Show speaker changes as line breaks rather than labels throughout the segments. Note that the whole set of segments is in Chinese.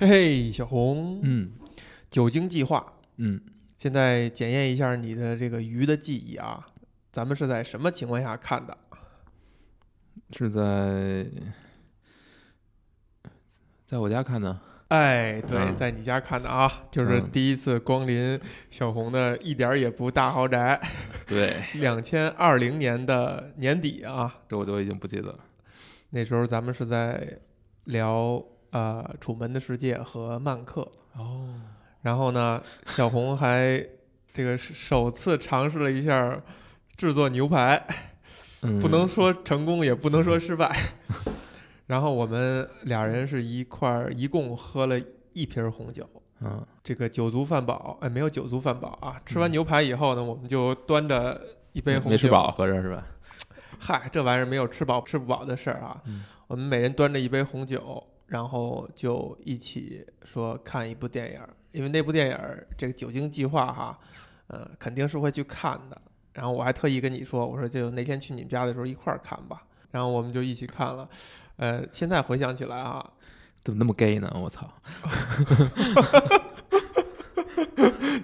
嘿嘿，小红，
嗯
酒精计划，
嗯，
现在检验一下你的这个鱼的记忆啊，咱们是在什么情况下看的？
是在在我家看的。
哎，对，
嗯
在你家看的啊，就是
嗯
第一次光临小红的一点儿也不大豪宅，
对，
两千二零年的年底啊，
这我就已经不记得了。
那时候咱们是在聊呃《楚门的世界》和《曼克》，
哦，
然后呢，小红还这个首次尝试了一下制作牛排，
嗯，
不能说成功，也不能说失败。然后我们俩人是一块儿，一共喝了一瓶红酒。
嗯
这个酒足饭饱，哎，没有酒足饭饱啊！吃完
嗯
牛排以后呢，我们就端着一杯红酒，
没吃饱，合着是吧？
嗨，这玩意儿没有吃饱吃不饱的事儿啊。
嗯
我们每人端着一杯红酒，然后就一起说看一部电影儿，因为那部电影儿这个酒精计划哈，呃，肯定是会去看的。然后我还特意跟你说，我说就那天去你们家的时候一块儿看吧。然后我们就一起看了，呃，现在回想起来啊，
怎么那么 gay 呢？我操！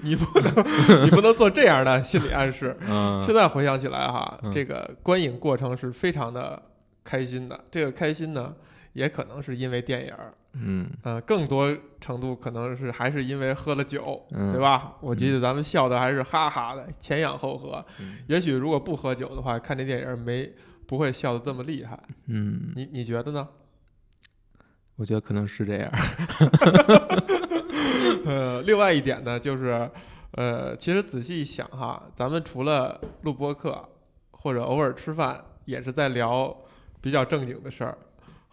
你不能你不能做这样的心理暗示。
嗯，
现在回想起来哈，
嗯
这个观影过程是非常的开心的。这个开心呢，也可能是因为电影儿，
嗯
呃，更多程度可能是还是因为喝了酒，
嗯，
对？吧？我记得咱们笑的还是哈哈的，前仰后合。
嗯
也许如果不喝酒的话，看这电影儿没不会笑的这么厉害。
嗯，
你你觉得呢？
我觉得可能是这样。
呃，另外一点呢，就是呃，其实仔细一想哈，咱们除了录播课或者偶尔吃饭，也是在聊比较正经的事儿，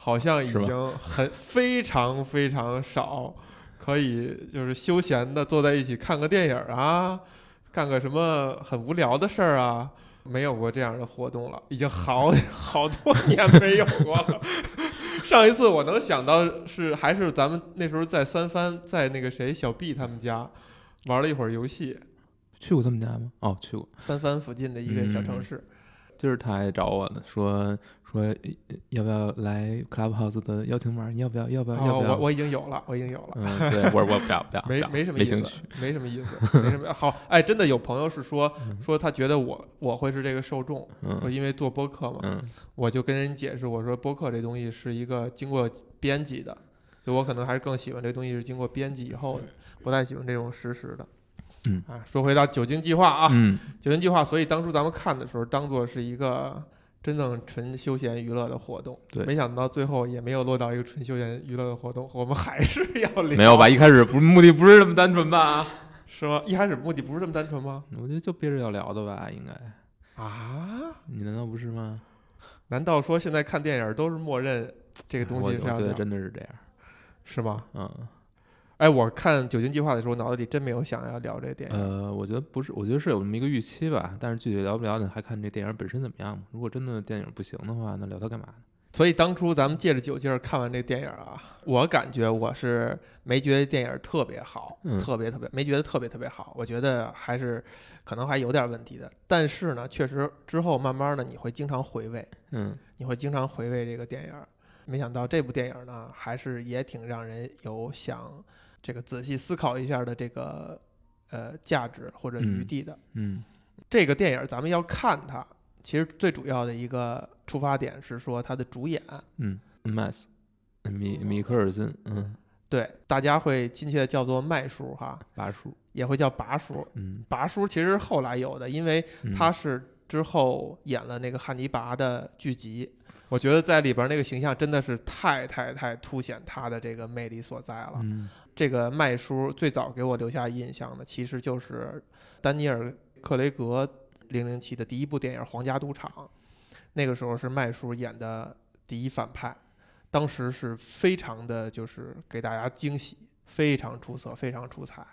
好像已经很 非常非常少可以就是休闲的坐在一起看个电影儿啊，干个什么很无聊的事儿啊。没有过这样的活动了，已经好 好多年没有过了。上一次我能想到是还是咱们那时候在三番，在那个谁小 B 他们家玩了一会儿游戏，
去过他们家吗？哦，去过。
三藩附近的一个小城市。
今儿他还找我呢，说说呃要不要来 Clubhouse 的邀请码？你要不要？要不要？要
哦，
不要？
我我已经有了，我已经有了，
嗯，对，我我不要不要，
没没什么意思
没兴趣。，
没什么意思，没什么。好，哎，真的有朋友是说
嗯
说他觉得我我会是这个受众，因为做播客嘛，
嗯
我就跟人解释我说播客这东西是一个经过编辑的，就我可能还是更喜欢这东西是经过编辑以后的，不太喜欢这种实时的。
嗯
啊，说回到酒精计划啊，
嗯
酒精计划，所以当初咱们看的时候，当做是一个真正纯休闲娱乐的活动。
对
没想到最后也没有落到一个纯休闲娱乐的活动，我们还是要聊。
没有吧？？一开始不目的不是这么单纯吧？
是吗？一开始目的不是这么单纯吗？
我觉得就憋着要聊的吧，应该。
啊？
你难道不是吗？
难道说现在看电影都是默认这个东
西我觉得真的是这样。
是吗？
嗯，
哎，我看酒精计划的时候，脑子里真没有想要聊这个电影。
呃，我觉得不是，我觉得是有那么一个预期吧，但是具体聊不聊呢，还看这电影本身怎么样嘛。如果真的电影不行的话，那聊它干嘛呢？
所以当初咱们借着酒劲儿看完这电影啊，我感觉我是没觉得电影特别好，
嗯
特别特别没觉得特别特别好，我觉得还是可能还有点问题的。但是呢，确实之后慢慢的你会经常回味，
嗯
你会经常回味这个电影。没想到这部电影呢，还是也挺让人有想这个仔细思考一下的这个呃价值或者余
嗯
地的。
嗯
这个电影咱们要看它，其实最主要的一个出发点是说它的主演。
嗯，Mass，米米克尔森，嗯，
对，大家会亲切的叫做麦叔哈，
拔叔，
也会叫拔叔。
嗯，
拔叔其实是后来有的，因为
嗯
他是之后演了那个汉尼拔的剧集，我觉得在里边那个形象真的是太太太凸显他的这个魅力所在了。
嗯
这个麦叔最早给我留下印象的，其实就是丹尼尔·克雷格零零七的第一部电影《皇家赌场》，那个时候是麦叔演的第一反派，当时是非常的就是给大家惊喜，非常出色，非常出彩。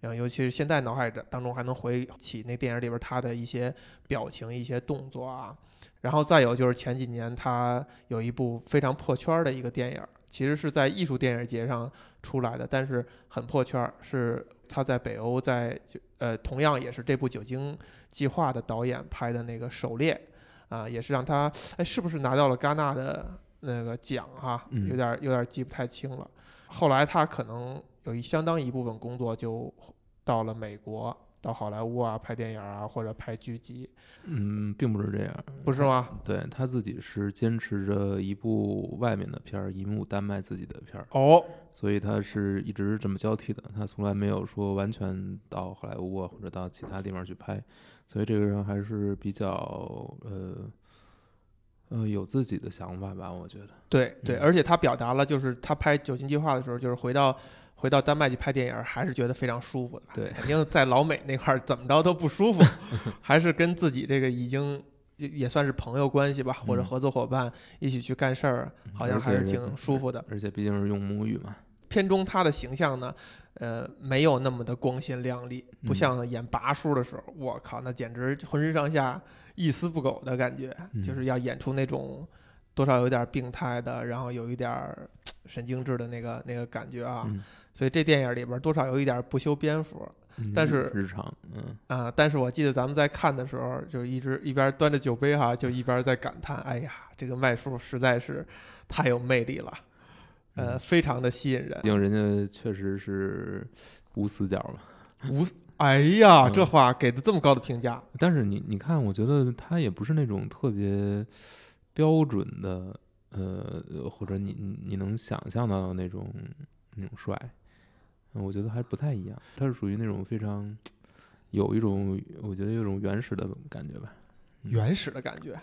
然后，尤其是现在脑海当中还能回起那电影里边他的一些表情、一些动作啊。然后再有就是前几年他有一部非常破圈儿的一个电影，其实是在艺术电影节上出来的，但是很破圈儿，是他在北欧在呃同样也是这部《酒精计划》的导演拍的那个《狩猎》，啊、也是让他哎是不是拿到了戛纳的那个奖哈，
嗯
有点有点记不太清了。后来他可能有一相当一部分工作就到了美国，到好莱坞啊拍电影啊或者拍剧集，
嗯，并不是这样，
不是吗？
对他自己是坚持着一部外面的片儿，一部丹麦自己的片儿，
哦，
所以他是一直这么交替的，他从来没有说完全到好莱坞啊或者到其他地方去拍，所以这个人还是比较呃呃有自己的想法吧，我觉得。
对对，
嗯。
而且他表达了就是他拍《酒精计划》的时候，就是回到回到丹麦去拍电影，还是觉得非常舒服的。
对
肯定在老美那块儿怎么着都不舒服，还是跟自己这个已经也也算是朋友关系吧，或者
嗯
合作伙伴一起去干事儿，好像还是挺舒服的。
而且毕竟是用母语嘛，
片中他的形象呢，呃，没有那么的光鲜亮丽，不
嗯
像演拔叔的时候，我靠，那简直浑身上下一丝不苟的感觉，
嗯
就是要演出那种多少有点病态的，然后有一点儿 神经质的那个那个感觉啊。
嗯，
所以这电影里边多少有一点不修边幅
嗯
但是
日常，嗯
啊、但是我记得咱们在看的时候，就一直一边端着酒杯哈，就一边在感叹：哎呀，这个麦叔实在是太有魅力了，呃，
嗯
非常的吸引人
毕。竟人家确实是无死角嘛。
无，哎呀，
嗯
这话给的这么高的评价，
但是你你看，我觉得他也不是那种特别标准的，呃，或者你你你能想象到的那种那种帅，嗯我觉得还不太一样。他是属于那种非常有一种，我觉得有一种原始的感觉吧。嗯
原始的感觉，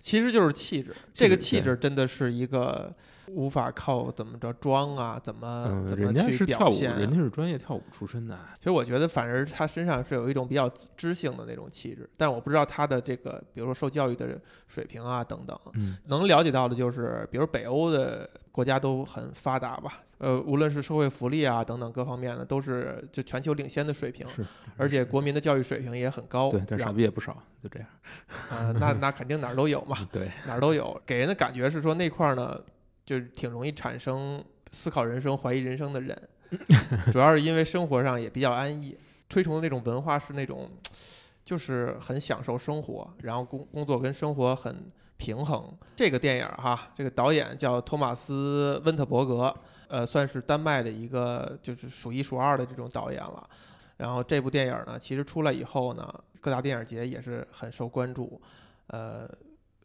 其实就是气质。这个气质真的是一个无法靠怎么着装啊，怎么、
嗯，
怎么
人家
去
是跳舞，
表现、啊。
人家是专业跳舞出身的。
其实我觉得，反而他身上是有一种比较知性的那种气质，但我不知道他的这个，比如说受教育的水平啊等等，
嗯
能了解到的就是，比如北欧的国家都很发达吧，呃，无论是社会福利啊等等各方面的，都是就全球领先的水平，
是，
而且国民的教育水平也很高。
对，但是傻逼也不少，就这样。
啊、那那肯定哪儿都有嘛，
对，
哪儿都有，给人的感觉是说那块儿呢，就是挺容易产生思考人生、怀疑人生的人，主要是因为生活上也比较安逸，推崇的那种文化是那种，就是很享受生活，然后工工作跟生活很平衡。这个电影儿哈，这个导演叫托马斯·温特伯格，呃，算是丹麦的一个就是数一数二的这种导演了。然后这部电影儿呢，其实出来以后呢，各大电影节也是很受关注，呃，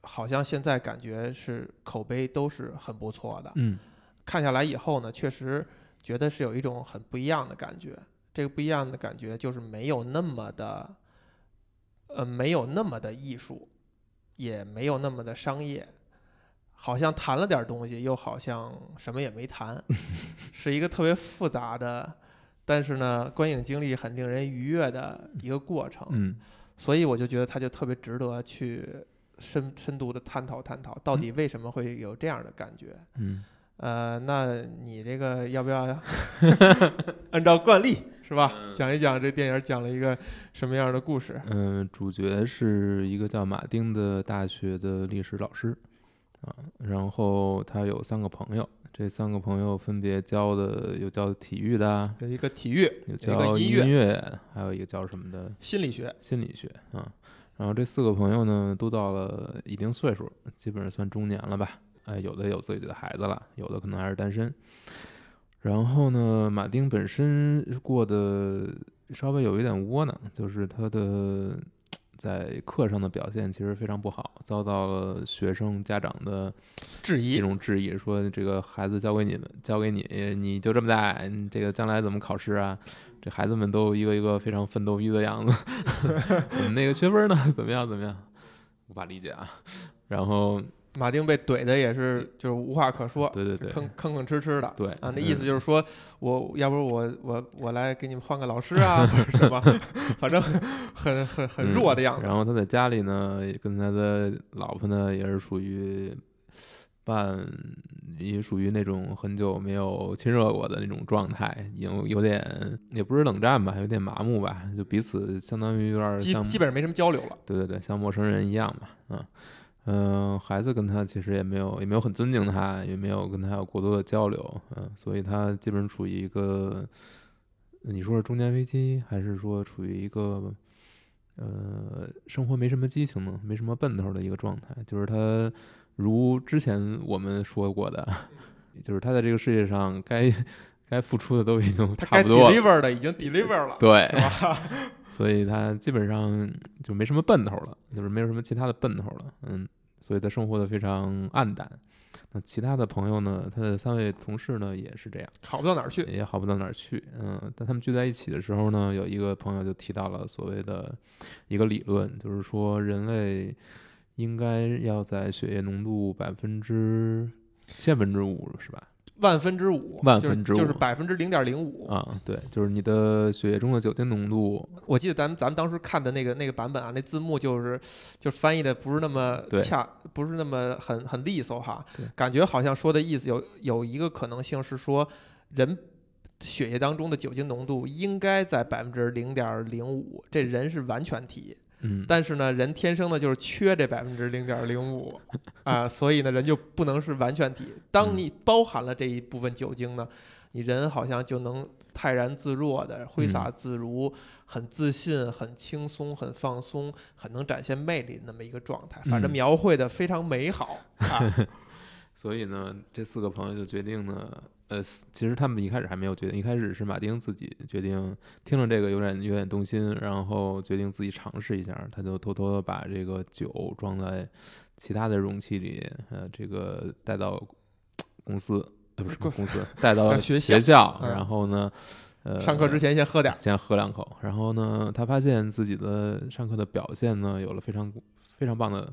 好像现在感觉是口碑都是很不错的。
嗯
看下来以后呢，确实觉得是有一种很不一样的感觉。这个不一样的感觉就是没有那么的，呃，没有那么的艺术，也没有那么的商业，好像谈了点东西，又好像什么也没谈，是一个特别复杂的，但是呢，观影经历很令人愉悦的一个过程。
嗯
所以我就觉得它就特别值得去深深度的探讨探讨，到底为什么会有这样的感觉。
嗯，
呃，那你这个要不要 按照惯例是吧，讲一讲这电影讲了一个什么样的故事？
嗯，主角是一个叫马丁的大学的历史老师啊，然后他有三个朋友，这三个朋友分别教的有教体育的啊，
有一个体育，
有教
音
音
乐
乐，还有一个教什么的
心理学，
心理学啊。然后这四个朋友呢，都到了一定岁数，基本上算中年了吧。哎，有的有自己的孩子了，有的可能还是单身。然后呢，马丁本身过得稍微有一点窝囊，就是他的在课上的表现其实非常不好，遭到了学生家长的
质疑，这
种质疑，说这个孩子交给你们，交给你，你就这么大，你这个将来怎么考试啊？这孩子们都一个一个非常奋斗逼的样子，我们那个学分呢，怎么样怎么样？无法理解啊。然后，
马丁被怼的也是就是无话可说，
对对对，
吭吭吭哧哧的。
对
啊，那意思
嗯
就是说，我要不我我我来给你们换个老师啊，或者什么，反正很很很弱的样子。
嗯然后他在家里呢，跟他的老婆呢，也是属于半，也属于那种很久没有亲热过的那种状态，已经有点也不是冷战吧，有点麻木吧，就彼此相当于有点
基基本上没什么交流了。
对对对，像陌生人一样嘛，嗯嗯、孩子跟他其实也没有也没有很尊敬他，也没有跟他有过多的交流，嗯，所以他基本处于一个，你说是中年危机，还是说处于一个，呃，生活没什么激情呢，没什么奔头的一个状态，就是他如之前我们说过的，就是他在这个世界上该该付出的都已经差不多了
，deliver 的已经 deliver 了，
对，所以他基本上就没什么奔头了，就是没有什么其他的奔头了，嗯，所以他生活的非常暗淡。那其他的朋友呢，他的三位同事呢也是这样，
好不到哪儿去。
也好不到哪儿去，嗯，但他们聚在一起的时候呢，有一个朋友就提到了所谓的一个理论，就是说人类应该要在血液浓度百分之千分之五，是吧？
万分之五，
万分之五。
就是就是百分之零点零五。
啊，对，就是你的血液中的酒精浓度，
我记得咱们咱们当时看的那个那个版本啊，那字幕就是就是翻译的不是那么恰，不是那么很很利索哈，感觉好像说的意思有有一个可能性是说人。血液当中的酒精浓度应该在百分之零点零五，这人是完全体，
嗯，
但是呢，人天生的就是缺这百分之零点零五啊，所以呢，人就不能是完全体。当
嗯
你包含了这一部分酒精呢，你人好像就能泰然自若的挥洒
嗯
自如，很自信、很轻松、很放松，很能展现魅力那么一个状态。反正
嗯
描绘的非常美好啊。
所以呢，这四个朋友就决定呢，呃，其实他们一开始还没有决定，一开始是马丁自己决定，听了这个有点有点动心，然后决定自己尝试一下，他就偷偷的把这个酒装在其他的容器里，呃，这个带到公司，呃，不是
公
公司，带到
学
学
校嗯
然后呢，呃，
上课之前先喝点，
先喝两口，然后呢，他发现自己的上课的表现呢有了非常非常棒的改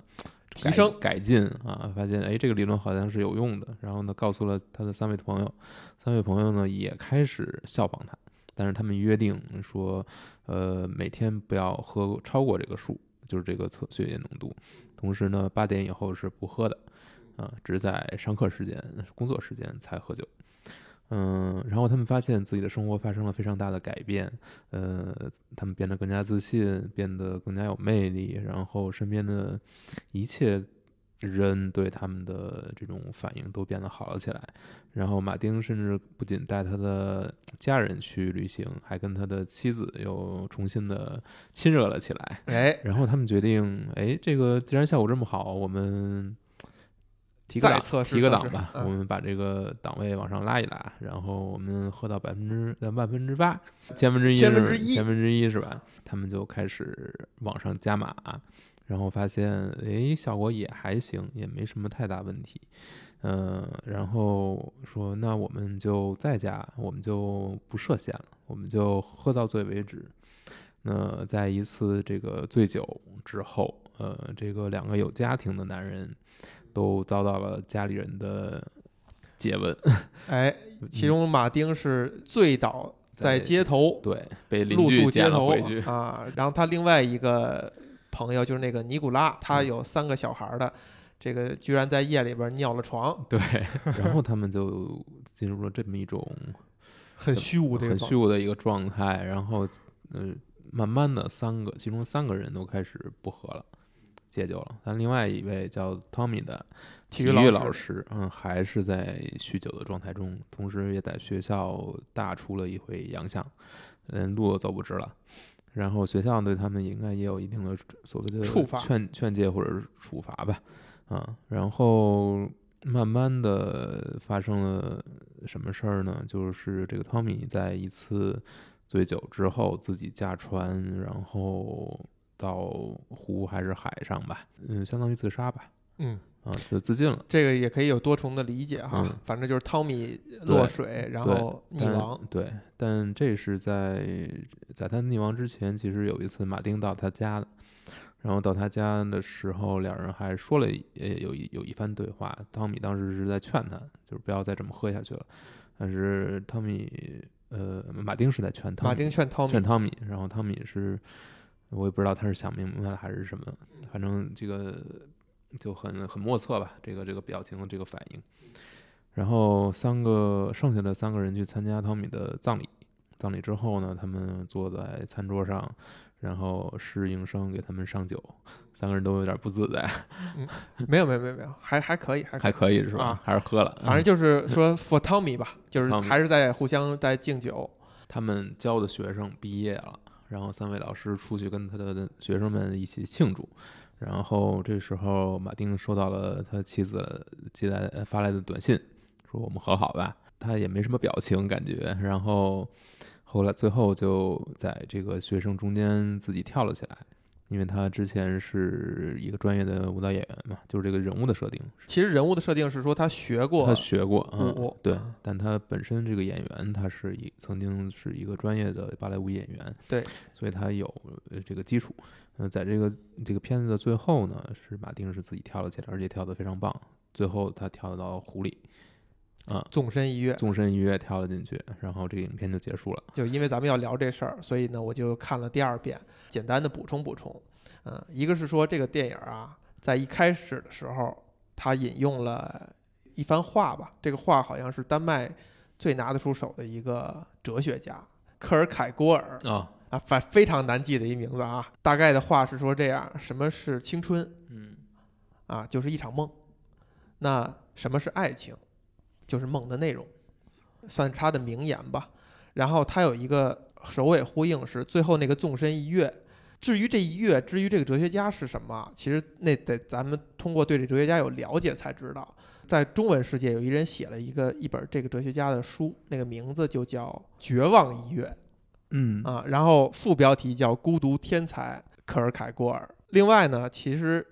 提升
改进啊，发现哎这个理论好像是有用的，然后呢告诉了他的三位朋友，三位朋友呢也开始效仿他，但是他们约定说，呃每天不要喝超过这个数，就是这个测血液浓度，同时呢八点以后是不喝的，啊，只在上课时间、工作时间才喝酒。嗯，然后他们发现自己的生活发生了非常大的改变，呃，他们变得更加自信，变得更加有魅力，然后身边的一切人对他们的这种反应都变得好了起来。然后马丁甚至不仅带他的家人去旅行，还跟他的妻子又重新的亲热了起来。
哎，
然后他们决定，哎，这个既然效果这么好，我们提个档
再测，试
提个档吧，
嗯
我们把这个档位往上拉一拉，然后我们喝到百分之呃万分之八，千分之一，
千分之一
千分之一是吧？他们就开始往上加码，然后发现，哎，效果也还行，也没什么太大问题。嗯、然后说那我们就再加，我们就不设限了，我们就喝到醉为止。那在一次这个醉酒之后，呃，这个两个有家庭的男人都遭到了家里人的诘问，
哎，其中马丁是醉倒在街头，
对被邻
露
居捡了回去，
啊。然后他另外一个朋友就是那个尼古拉，他
嗯
有三个小孩儿的，这个居然在夜里边尿了床，
对，然后他们就进入了这么一种
很虚无的一个
很
状
虚无的一个状态，然后呃，慢慢的三个，其中三个人都开始不和了，戒酒了，但另外一位叫 Tommy 的
体
育
育老师
师，嗯，还是在酗酒的状态中，同时也在学校大出了一回洋相，连路都走不直了。然后学校对他们应该也有一定的所谓的
处罚
劝劝诫或者是处罚吧，啊，然后慢慢的发生了什么事儿呢？就是这个汤米在一次醉酒之后自己驾船，然后到湖还是海上吧，嗯，相当于自杀吧，
嗯，
啊，自自尽了。
这个也可以有多重的理解哈。
嗯
反正就是汤米落水，然后溺亡。
对，但这是在在他溺亡之前，其实有一次马丁到他家的，然后到他家的时候，两人还说了一呃有一有一番对话。汤米当时是在劝他，就是不要再这么喝下去了，但是汤米呃马丁是在劝汤米，
马丁劝汤米
劝，汤米，然后汤米是，我也不知道他是想明白了还是什么，反正这个就很很莫测吧，这个这个表情这个反应。然后三个剩下的三个人去参加汤米的葬礼，葬礼之后呢，他们坐在餐桌上，然后侍应生给他们上酒，三个人都有点不自在，
没有没有没有没有，还还可以，还可
还
以。
可以是吧？
啊
还是喝了，
反正就是说 for Tommy 吧，就是还是在互相在敬酒。
他们教的学生毕业了，然后三位老师出去跟他的学生们一起庆祝，然后这时候马丁收到了他妻子寄来发来的短信，说我们和好吧。他也没什么表情感觉，然后后来最后就在这个学生中间自己跳了起来。因为他之前是一个专业的舞蹈演员嘛，就是这个人物的设定。
其实人物的设定是说他学过，
他学过，嗯，对。
嗯
但他本身这个演员，他是一曾经是一个专业的芭蕾舞演员，
对，
所以他有呃这个基础。嗯，在这个这个片子的最后呢，是马丁是自己跳了起来，而且跳得非常棒。最后他跳到湖里，啊，
纵身一跃，
纵身一跃跳了进去，然后这个影片就结束了。
就因为咱们要聊这事儿，所以呢，我就看了第二遍，简单的补充补充。嗯，一个是说这个电影啊，在一开始的时候，他引用了一番话吧，这个话好像是丹麦最拿得出手的一个哲学家克尔凯郭尔
啊
啊，反非常难记的一名字啊。大概的话是说这样：什么是青春？
嗯
啊，就是一场梦。那什么是爱情？就是梦的内容，算是他的名言吧。然后他有一个首尾呼应，是最后那个纵身一跃。至于这一跃，至于这个哲学家是什么，其实那得咱们通过对这哲学家有了解才知道。在中文世界，有一人写了一个一本这个哲学家的书，那个名字就叫《绝望一跃》。
嗯
啊，然后副标题叫《孤独天才科尔凯郭尔》。另外呢，其实，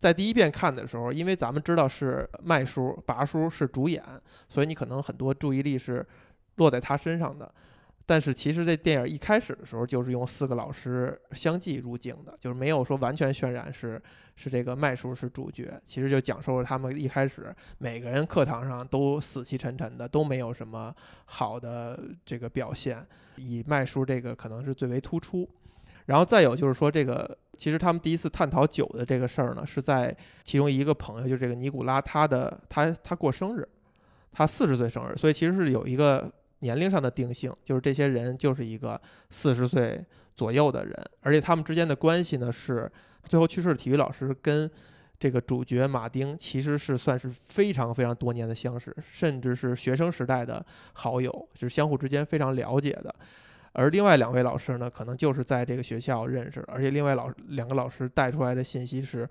在第一遍看的时候，因为咱们知道是麦叔、拔叔是主演，所以你可能很多注意力是落在他身上的。但是其实这电影一开始的时候就是用四个老师相继入镜的，就是没有说完全渲染是是这个麦叔是主角，其实就讲述了他们一开始每个人课堂上都死气沉沉的，都没有什么好的这个表现，以麦叔这个可能是最为突出。然后再有就是说，这个其实他们第一次探讨酒的这个事儿呢，是在其中一个朋友，就是这个尼古拉，他的他他过生日，他四十岁生日，所以其实是有一个年龄上的定性，就是这些人就是一个四十岁左右的人，而且他们之间的关系呢是最后去世的体育老师跟这个主角马丁其实是算是非常非常多年的相识，甚至是学生时代的好友，就是相互之间非常了解的。而另外两位老师呢，可能就是在这个学校认识，而且另外老两个老师带出来的信息是，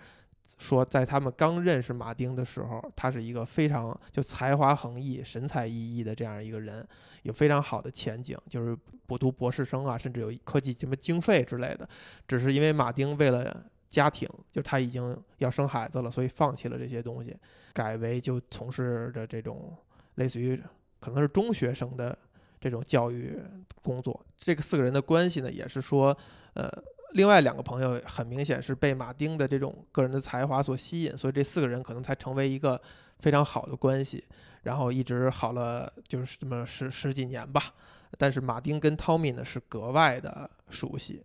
说在他们刚认识马丁的时候，他是一个非常就才华横溢、神采奕奕的这样一个人，有非常好的前景，就是补读博士生啊，甚至有科技什么经费之类的。只是因为马丁为了家庭，就他已经要生孩子了，所以放弃了这些东西，改为就从事着这种类似于可能是中学生的这种教育工作。这个四个人的关系呢，也是说，呃，另外两个朋友很明显是被马丁的这种个人的才华所吸引，所以这四个人可能才成为一个非常好的关系，然后一直好了就是这么十十几年吧。但是马丁跟汤米呢是格外的熟悉，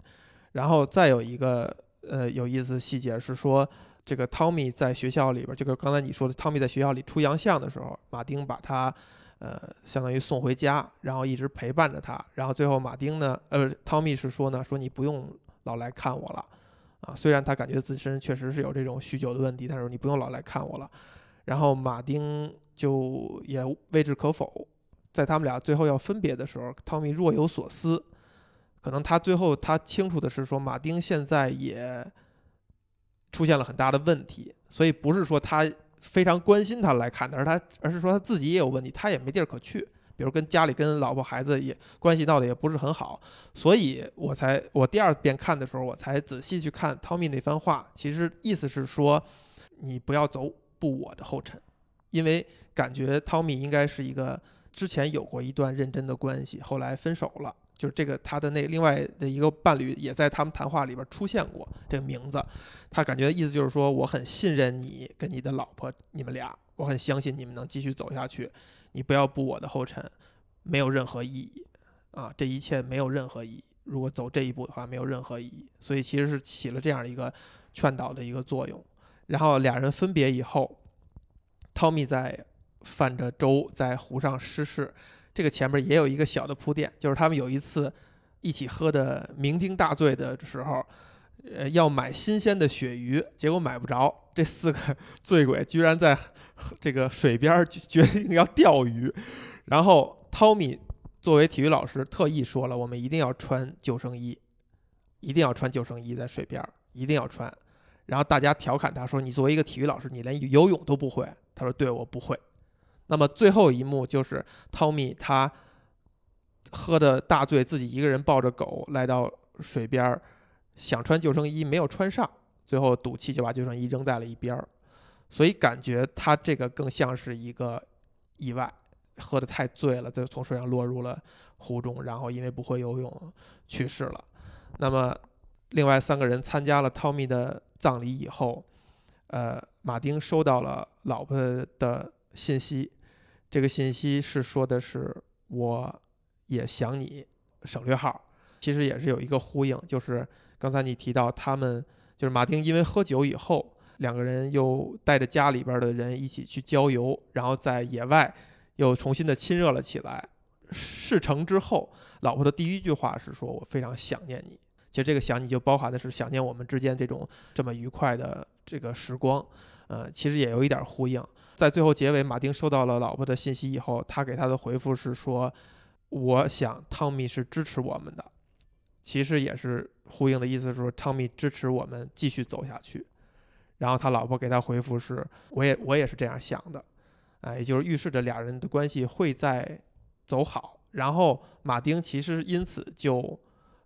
然后再有一个呃有意思的细节是说，这个汤米在学校里边，这个刚才你说的汤米在学校里出洋相的时候，马丁把他呃相当于送回家，然后一直陪伴着他，然后最后马丁呢，呃汤米是说呢，说你不用老来看我了，啊，虽然他感觉自身确实是有这种酗酒的问题，但是你不用老来看我了，然后马丁就也未置可否。在他们俩最后要分别的时候，汤米若有所思。可能他最后他清楚的是说，马丁现在也出现了很大的问题，所以不是说他非常关心他来看的，而他而是说他自己也有问题，他也没地儿可去。比如跟家里跟老婆孩子也关系闹得也不是很好，所以我才我第二遍看的时候，我才仔细去看汤米那番话。其实意思是说，你不要走步我的后尘，因为感觉汤米应该是一个。之前有过一段认真的关系，后来分手了。就是这个他的那另外的一个伴侣也在他们谈话里边出现过这个名字。他感觉意思就是说，我很信任你跟你的老婆，你们俩，我很相信你们能继续走下去。你不要步我的后尘，没有任何意义啊！这一切没有任何意义。如果走这一步的话，没有任何意义。所以其实是起了这样一个劝导的一个作用。然后俩人分别以后，汤米在。泛着舟在湖上失事，这个前面也有一个小的铺垫，就是他们有一次一起喝的酩酊大醉的时候，呃，要买新鲜的鳕鱼，结果买不着。这四个 醉鬼居然在这个水边 决定要钓鱼，然后汤米作为体育老师特意说了，我们一定要穿救生衣，一定要穿救生衣在水边，一定要穿。然后大家调侃他说：“你作为一个体育老师，你连游泳都不会。”他说：“对，我不会。”那么最后一幕就是汤米他喝的大醉，自己一个人抱着狗来到水边儿，想穿救生衣没有穿上，最后赌气就把救生衣扔在了一边儿。所以感觉他这个更像是一个意外，喝的太醉了，就从水上落入了湖中，然后因为不会游泳去世了。那么另外三个人参加了汤米的葬礼以后，呃，马丁收到了老婆的信息，这个信息是说的是我也想你，省略号，其实也是有一个呼应，就是刚才你提到他们就是马丁因为喝酒以后，两个人又带着家里边的人一起去郊游，然后在野外又重新的亲热了起来。事成之后，老婆的第一句话是说我非常想念你。其实这个想你就包含的是想念我们之间这种这么愉快的这个时光，呃，其实也有一点呼应。在最后结尾，马丁收到了老婆的信息以后，他给他的回复是说：“我想汤米是支持我们的。”其实也是呼应的意思，是说汤米支持我们继续走下去。然后他老婆给他回复是：“我也我也是这样想的。”哎，也就是预示着俩人的关系会在走好。然后马丁其实因此就。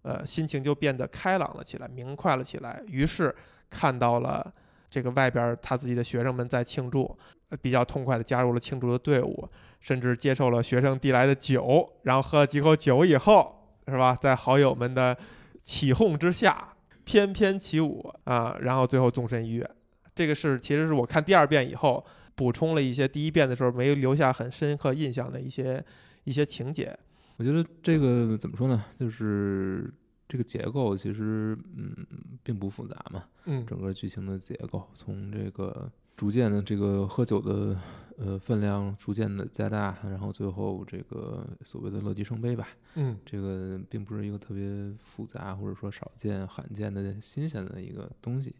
呃，心情就变得开朗了起来，明快了起来。于是看到了这个外边他自己的学生们在庆祝，比较痛快的加入了庆祝的队伍，甚至接受了学生递来的酒，然后喝了几口酒以后，是吧？在好友们的起哄之下，翩翩起舞啊，然后最后纵身一跃。这个是其实是我看第二遍以后补充了一些第一遍的时候没有留下很深刻印象的一些一些情节。
我觉得这个怎么说呢？就是这个结构其实嗯并不复杂嘛。
嗯，
整个剧情的结构从这个逐渐的这个喝酒的呃分量逐渐的加大，然后最后这个所谓的乐极生悲吧。
嗯，
这个并不是一个特别复杂或者说少见罕见的新鲜的一个东西。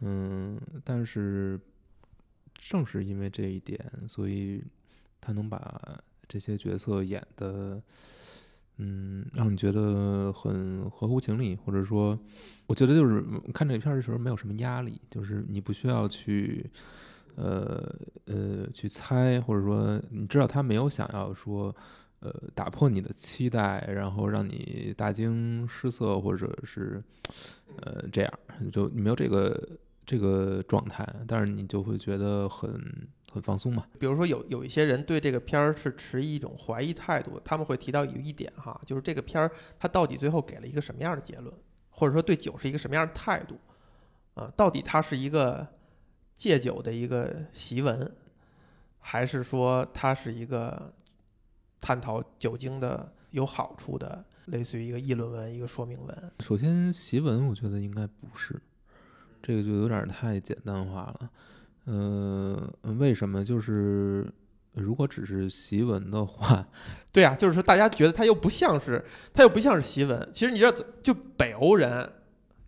嗯，但是正是因为这一点，所以他能把。这些角色演的，嗯，让你觉得很合乎情理，或者说，我觉得就是看这片的时候没有什么压力，就是你不需要去，呃呃，去猜，或者说你知道他没有想要说，呃，打破你的期待，然后让你大惊失色，或者是，呃，这样，就你没有这个这个状态，但是你就会觉得很。很放松嘛？
比如说有有一些人对这个片儿是持一种怀疑态度，他们会提到有一点哈，就是这个片儿它到底最后给了一个什么样的结论，或者说对酒是一个什么样的态度？啊，到底它是一个戒酒的一个檄文，还是说它是一个探讨酒精的有好处的，类似于一个议论文、一个说明文？
首先，檄文我觉得应该不是，这个就有点太简单化了。呃，为什么？就是如果只是檄文的话，
对啊，就是说大家觉得它又不像是，它又不像是檄文。其实你知道，就北欧人，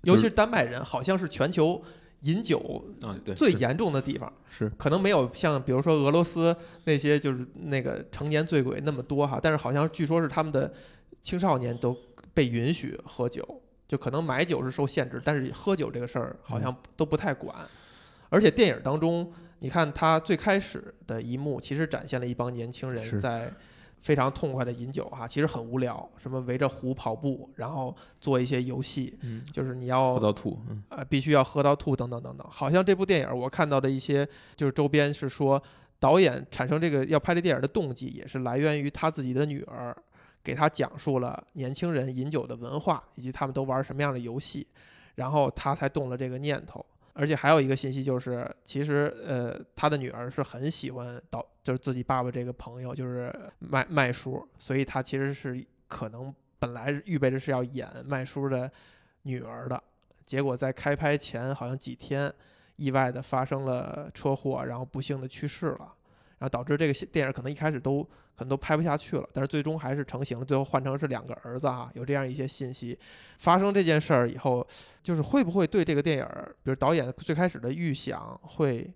尤其是丹麦人，好像是全球饮酒最严重的地方。
是，
可能没有像比如说俄罗斯那些就是那个成年醉鬼那么多哈，但是好像据说是他们的青少年都被允许喝酒，就可能买酒是受限制，但是喝酒这个事儿好像都不太管。而且电影当中，你看他最开始的一幕，其实展现了一帮年轻人在非常痛快的饮酒哈，其实很无聊，什么围着湖跑步，然后做一些游戏，就是你要
喝到吐，
呃，必须要喝到吐等等等等。好像这部电影我看到的一些就是周边是说，导演产生这个要拍这电影的动机，也是来源于他自己的女儿给他讲述了年轻人饮酒的文化，以及他们都玩什么样的游戏，然后他才动了这个念头。而且还有一个信息就是，其实呃，他的女儿是很喜欢导，就是自己爸爸这个朋友，就是麦麦叔，所以他其实是可能本来预备着是要演麦叔的女儿的，结果在开拍前好像几天，意外的发生了车祸，然后不幸的去世了。然后导致这个电影可能一开始都可能都拍不下去了，但是最终还是成型了。最后换成是两个儿子啊，有这样一些信息。发生这件事儿以后，就是会不会对这个电影，比如导演最开始的预想会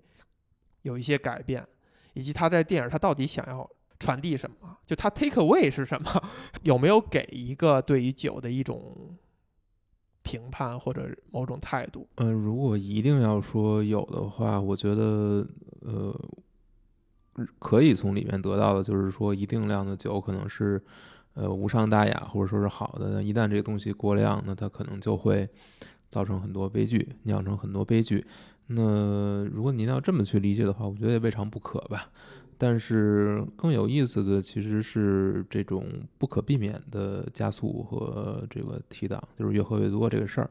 有一些改变，以及他在电影他到底想要传递什么？就他 take away 是什么？有没有给一个对于酒的一种评判或者某种态度？
嗯，如果一定要说有的话，我觉得呃，可以从里面得到的就是说，一定量的酒可能是呃无伤大雅，或者说是好的。一旦这个东西过量，那它可能就会造成很多悲剧，酿成很多悲剧。那如果您要这么去理解的话，我觉得也未尝不可吧。但是更有意思的其实是这种不可避免的加速和这个提档，就是越喝越多这个事儿，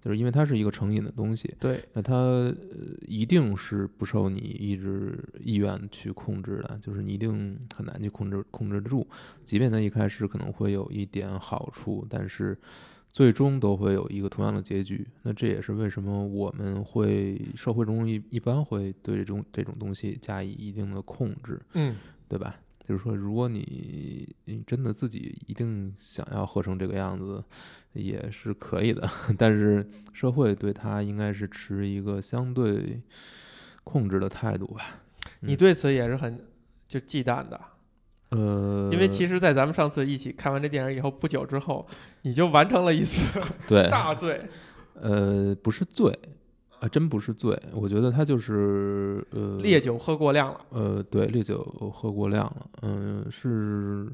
就是因为它是一个成瘾的东西，
对，
那它呃一定是不受你意志意愿去控制的，就是你一定很难去控制控制得住，即便它一开始可能会有一点好处，但是。最终都会有一个同样的结局，那这也是为什么我们会社会中一一般会对这种这种东西加以一定的控制，
嗯，
对吧？就是说，如果你你真的自己一定想要喝成这个样子，也是可以的，但是社会对他应该是持一个相对控制的态度吧。
你对此也是很就忌惮的。
呃，
因为其实，在咱们上次一起看完这电影以后不久之后，你就完成了一次
对
大醉。
呃，不是醉啊，真不是醉。我觉得他就是呃，
烈酒喝过量了。
呃，对，烈酒喝过量了。嗯，是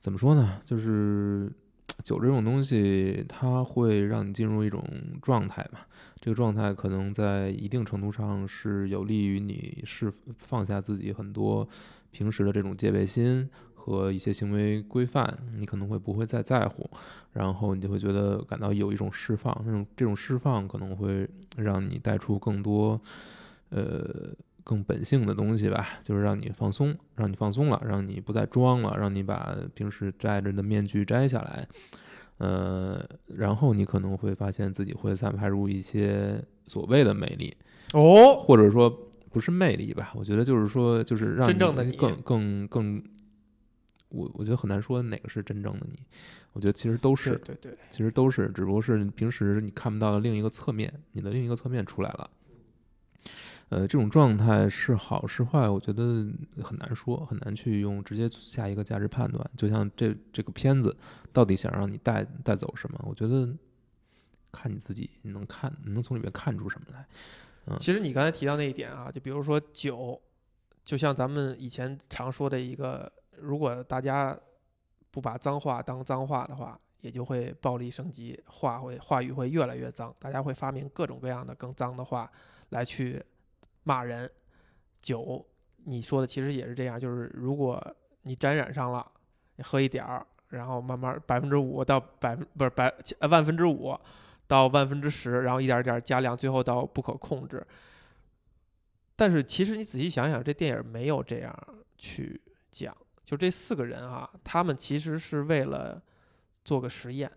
怎么说呢？就是 酒这种东西，它会让你进入一种状态嘛。这个状态可能在一定程度上是有利于你释放下自己很多。平时的这种戒备心和一些行为规范，你可能会不会再在乎，然后你就会觉得感到有一种释放，那种这种释放可能会让你带出更多，呃，更本性的东西吧，就是让你放松，让你放松了，让你不再装了，让你把平时戴着的面具摘下来，呃，然后你可能会发现自己会散发出一些所谓的魅力，
哦，
或者说。不是魅力吧？我觉得就是说，就是让
你
更更更，我我觉得很难说哪个是真正的你。我觉得其实都是，
对对，
其实都是，只不过是平时你看不到的另一个侧面，你的另一个侧面出来了。呃，这种状态是好是坏，我觉得很难说，很难去用直接下一个价值判断。就像这这个片子到底想让你带带走什么？我觉得看你自己，你能看，你能从里面看出什么来。
其实你刚才提到那一点啊，就比如说酒，就像咱们以前常说的一个，如果大家不把脏话当脏话的话，也就会暴力升级，话会话语会越来越脏，大家会发明各种各样的更脏的话来去骂人。酒，你说的其实也是这样，就是如果你沾染上了，你喝一点儿，然后慢慢百分之五到百分不是百万分之五。到万分之十，然后一点一点加量，最后到不可控制。但是其实你仔细想想，这电影没有这样去讲。就这四个人啊，他们其实是为了做个实验。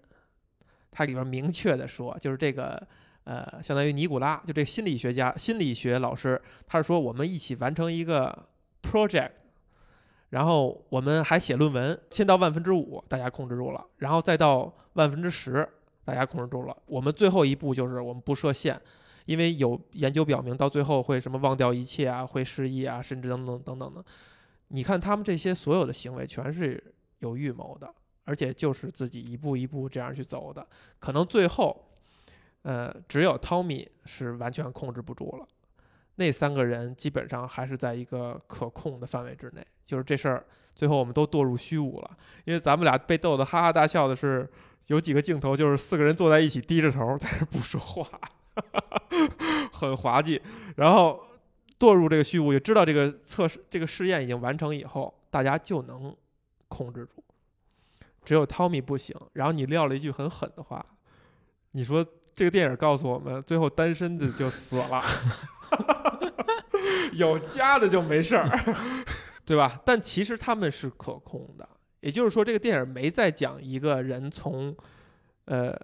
它里边明确的说，就是这个呃，相当于尼古拉，就这心理学家、心理学老师，他是说我们一起完成一个 project，然后我们还写论文，先到万分之五，大家控制住了，然后再到万分之十。大家控制住了，我们最后一步就是我们不设限，因为有研究表明，到最后会什么忘掉一切啊，会失忆啊，甚至等等等等的。你看他们这些所有的行为，全是有预谋的，而且就是自己一步一步这样去走的。可能最后，呃，只有汤米是完全控制不住了，那三个人基本上还是在一个可控的范围之内。就是这事儿，最后我们都堕入虚无了，因为咱们俩被逗得哈哈大笑的是。有几个镜头就是四个人坐在一起低着头，在那不说话，很滑稽。然后堕入这个虚无，也知道这个测试、这个试验已经完成以后，大家就能控制住。只有汤米不行。然后你撂了一句很狠的话，你说这个电影告诉我们，最后单身的就死了，有家的就没事儿，对吧？但其实他们是可控的。也就是说，这个电影没在讲一个人从，呃，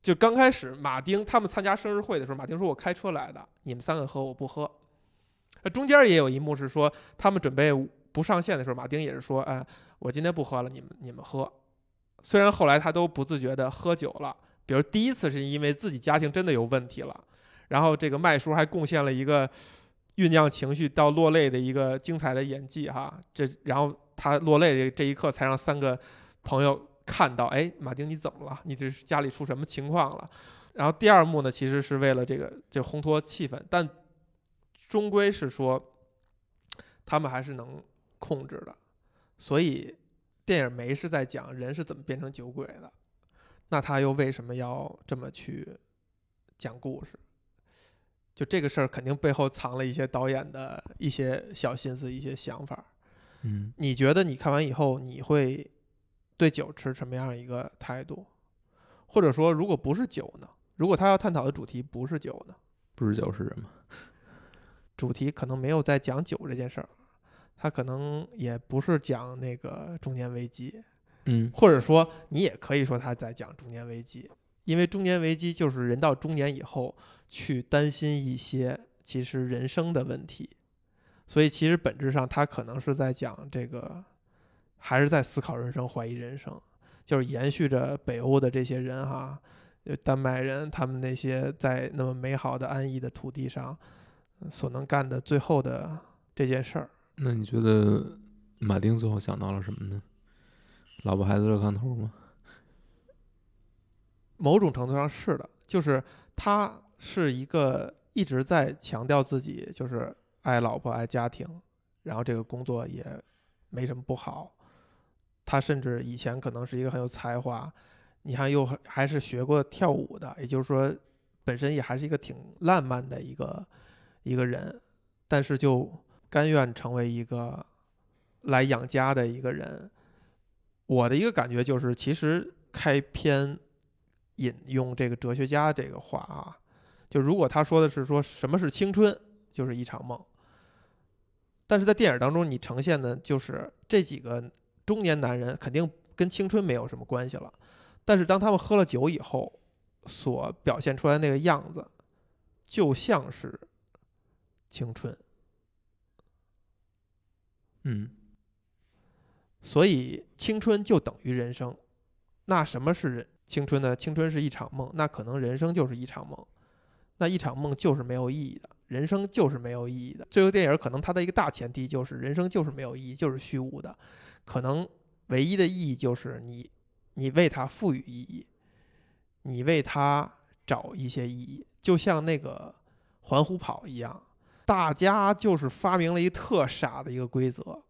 就刚开始，马丁他们参加生日会的时候，马丁说：“我开车来的，你们三个喝，我不喝。”那中间也有一幕是说，他们准备不上线的时候，马丁也是说：“哎，我今天不喝了，你们你们喝。”虽然后来他都不自觉的喝酒了，比如第一次是因为自己家庭真的有问题了，然后这个麦叔还贡献了一个酝酿情绪到落泪的一个精彩的演技哈，这然后。他落泪这这一刻，才让三个朋友看到，哎，马丁你怎么了？你这是家里出什么情况了？然后第二幕呢，其实是为了这个这烘托气氛，但终归是说他们还是能控制的。所以电影没是在讲人是怎么变成酒鬼的，那他又为什么要这么去讲故事？就这个事儿肯定背后藏了一些导演的一些小心思、一些想法。
嗯，
你觉得你看完以后，你会对酒持什么样一个态度？或者说，如果不是酒呢？如果他要探讨的主题不是酒呢？
不是酒是什么？
主题可能没有在讲酒这件事儿，他可能也不是讲那个中年危机，
嗯
或者说你也可以说他在讲中年危机，因为中年危机就是人到中年以后去担心一些其实人生的问题，所以其实本质上他可能是在讲这个，还是在思考人生、怀疑人生，就是延续着北欧的这些人哈，就丹麦人他们那些在那么美好的安逸的土地上呃所能干的最后的这件事儿。
那你觉得马丁最后想到了什么呢？老婆孩子热炕头吗？
某种程度上是的，就是他是一个一直在强调自己就是爱老婆爱家庭，然后这个工作也没什么不好。他甚至以前可能是一个很有才华，你看又还是学过跳舞的，也就是说本身也还是一个挺浪漫的一个一个人，但是就甘愿成为一个来养家的一个人。我的一个感觉就是，其实开篇引用这个哲学家这个话啊，就如果他说的是说什么是青春，就是一场梦。但是在电影当中，你呈现的就是这几个中年男人肯定跟青春没有什么关系了，但是当他们喝了酒以后，所表现出来那个样子，就像是青春。
嗯
所以青春就等于人生。那什么是人青春呢？青春是一场梦，那可能人生就是一场梦。那一场梦就是没有意义的，人生就是没有意义的。这个电影可能它的一个大前提就是人生就是没有意义，就是虚无的。可能唯一的意义就是你，你为它赋予意义，你为它找一些意义，就像那个环湖跑一样，大家就是发明了一特傻的一个规则，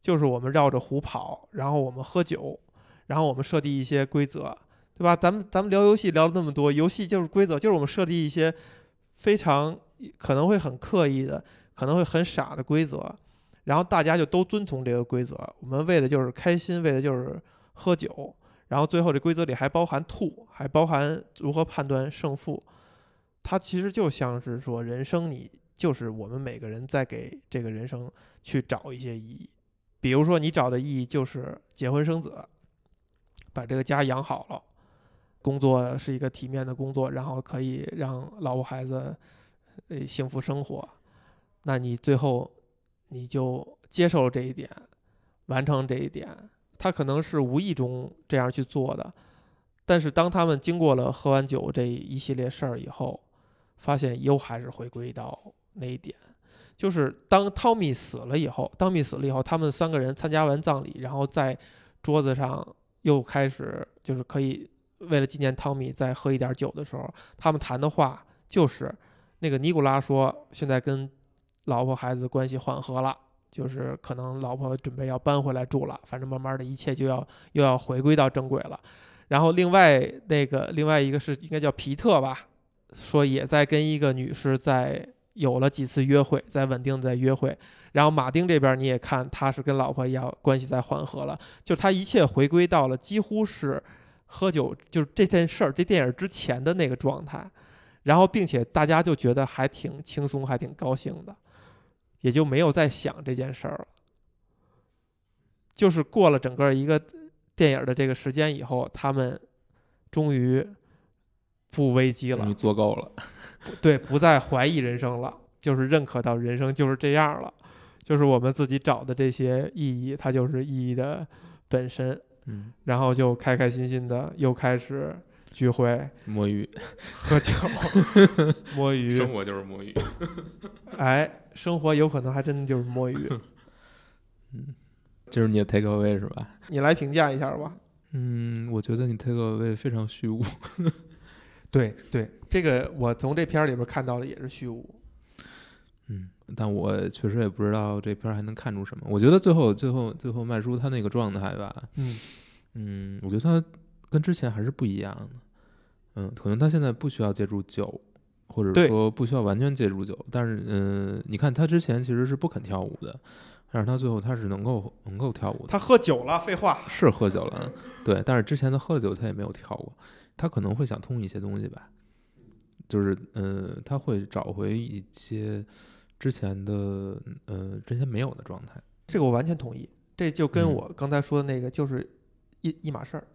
就是我们绕着湖跑，然后我们喝酒，然后我们设定一些规则，对吧？咱们咱们聊游戏聊了那么多，游戏就是规则，就是我们设定一些非常可能会很刻意的，可能会很傻的规则，然后大家就都遵从这个规则。我们为的就是开心，为的就是喝酒，然后最后这规则里还包含吐，还包含如何判断胜负。它其实就像是说，人生你就是我们每个人在给这个人生去找一些意义。比如说，你找的意义就是结婚生子，把这个家养好了，工作是一个体面的工作，然后可以让老婆孩子呃幸福生活。那你最后你就接受了这一点，完成这一点。他可能是无意中这样去做的，但是当他们经过了喝完酒这一系列事儿以后，发现又还是回归到那一点。就是当汤米死了以后，汤米死了以后，他们三个人参加完葬礼，然后在桌子上又开始就是可以为了纪念汤米再喝一点酒的时候，他们谈的话就是那个尼古拉说现在跟老婆孩子关系缓和了，就是可能老婆准备要搬回来住了，反正慢慢的一切就要又要回归到正轨了。然后另外那个另外一个是应该叫皮特吧，说也在跟一个女士在。有了几次约会，在稳定在约会，然后马丁这边你也看，他是跟老婆要关系在缓和了，就他一切回归到了几乎是喝酒，就是这件事儿，这电影之前的那个状态，然后并且大家就觉得还挺轻松，还挺高兴的，也就没有再想这件事儿了。就是过了整个一个电影的这个时间以后，他们终于不危机了
终于，做够了。
对，不再怀疑人生了，就是认可到人生就是这样了，就是我们自己找的这些意义，它就是意义的本身，
嗯，
然后就开开心心的又开始聚会、
摸鱼，
喝酒、摸鱼，
生活就是摸鱼。
哎，生活有可能还真的就是摸鱼。
嗯这是你的 take away 是吧？
你来评价一下吧。
嗯，我觉得你 take away 非常虚无。
对对，这个我从这片儿里边看到的也是虚无。
嗯，但我确实也不知道这片儿还能看出什么。我觉得最后最后最后麦叔他那个状态吧，
嗯
嗯，我觉得他跟之前还是不一样的。嗯，可能他现在不需要借助酒，或者说不需要完全借助酒，但是嗯，你看他之前其实是不肯跳舞的，但是他最后他是能够能够跳舞的。
他喝酒了，废话。
是喝酒了，对，但是之前他喝了酒，他也没有跳过，他可能会想通一些东西吧，就是呃，他会找回一些之前的呃之前没有的状态，
这个我完全同意，这就跟
嗯
我刚才说的那个就是一一码事儿，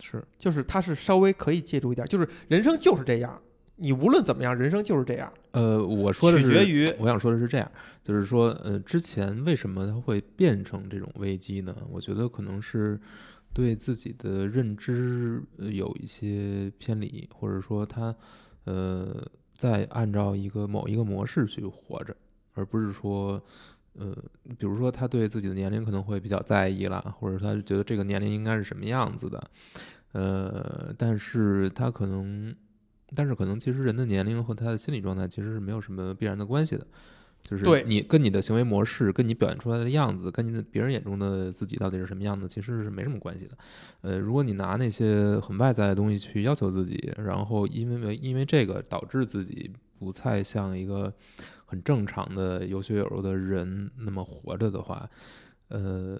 是，
就是他是稍微可以借助一点，就是人生就是这样，你无论怎么样，人生就是这样，
呃，我说的是，
取决于
我想说的是这样，就是说，呃，之前为什么它会变成这种危机呢？我觉得可能是对自己的认知呃有一些偏离，或者说他呃在按照一个某一个模式去活着，而不是说。呃，比如说他对自己的年龄可能会比较在意啦，或者他觉得这个年龄应该是什么样子的，呃，但是他可能但是可能其实人的年龄和他的心理状态其实是没有什么必然的关系的，就是
对
你跟你的行为模式、跟你表现出来的样子、跟你的别人眼中的自己到底是什么样子，其实是没什么关系的。呃，如果你拿那些很外在的东西去要求自己，然后因为因为这个导致自己不再像一个很正常的有血有肉的人那么活着的话，呃，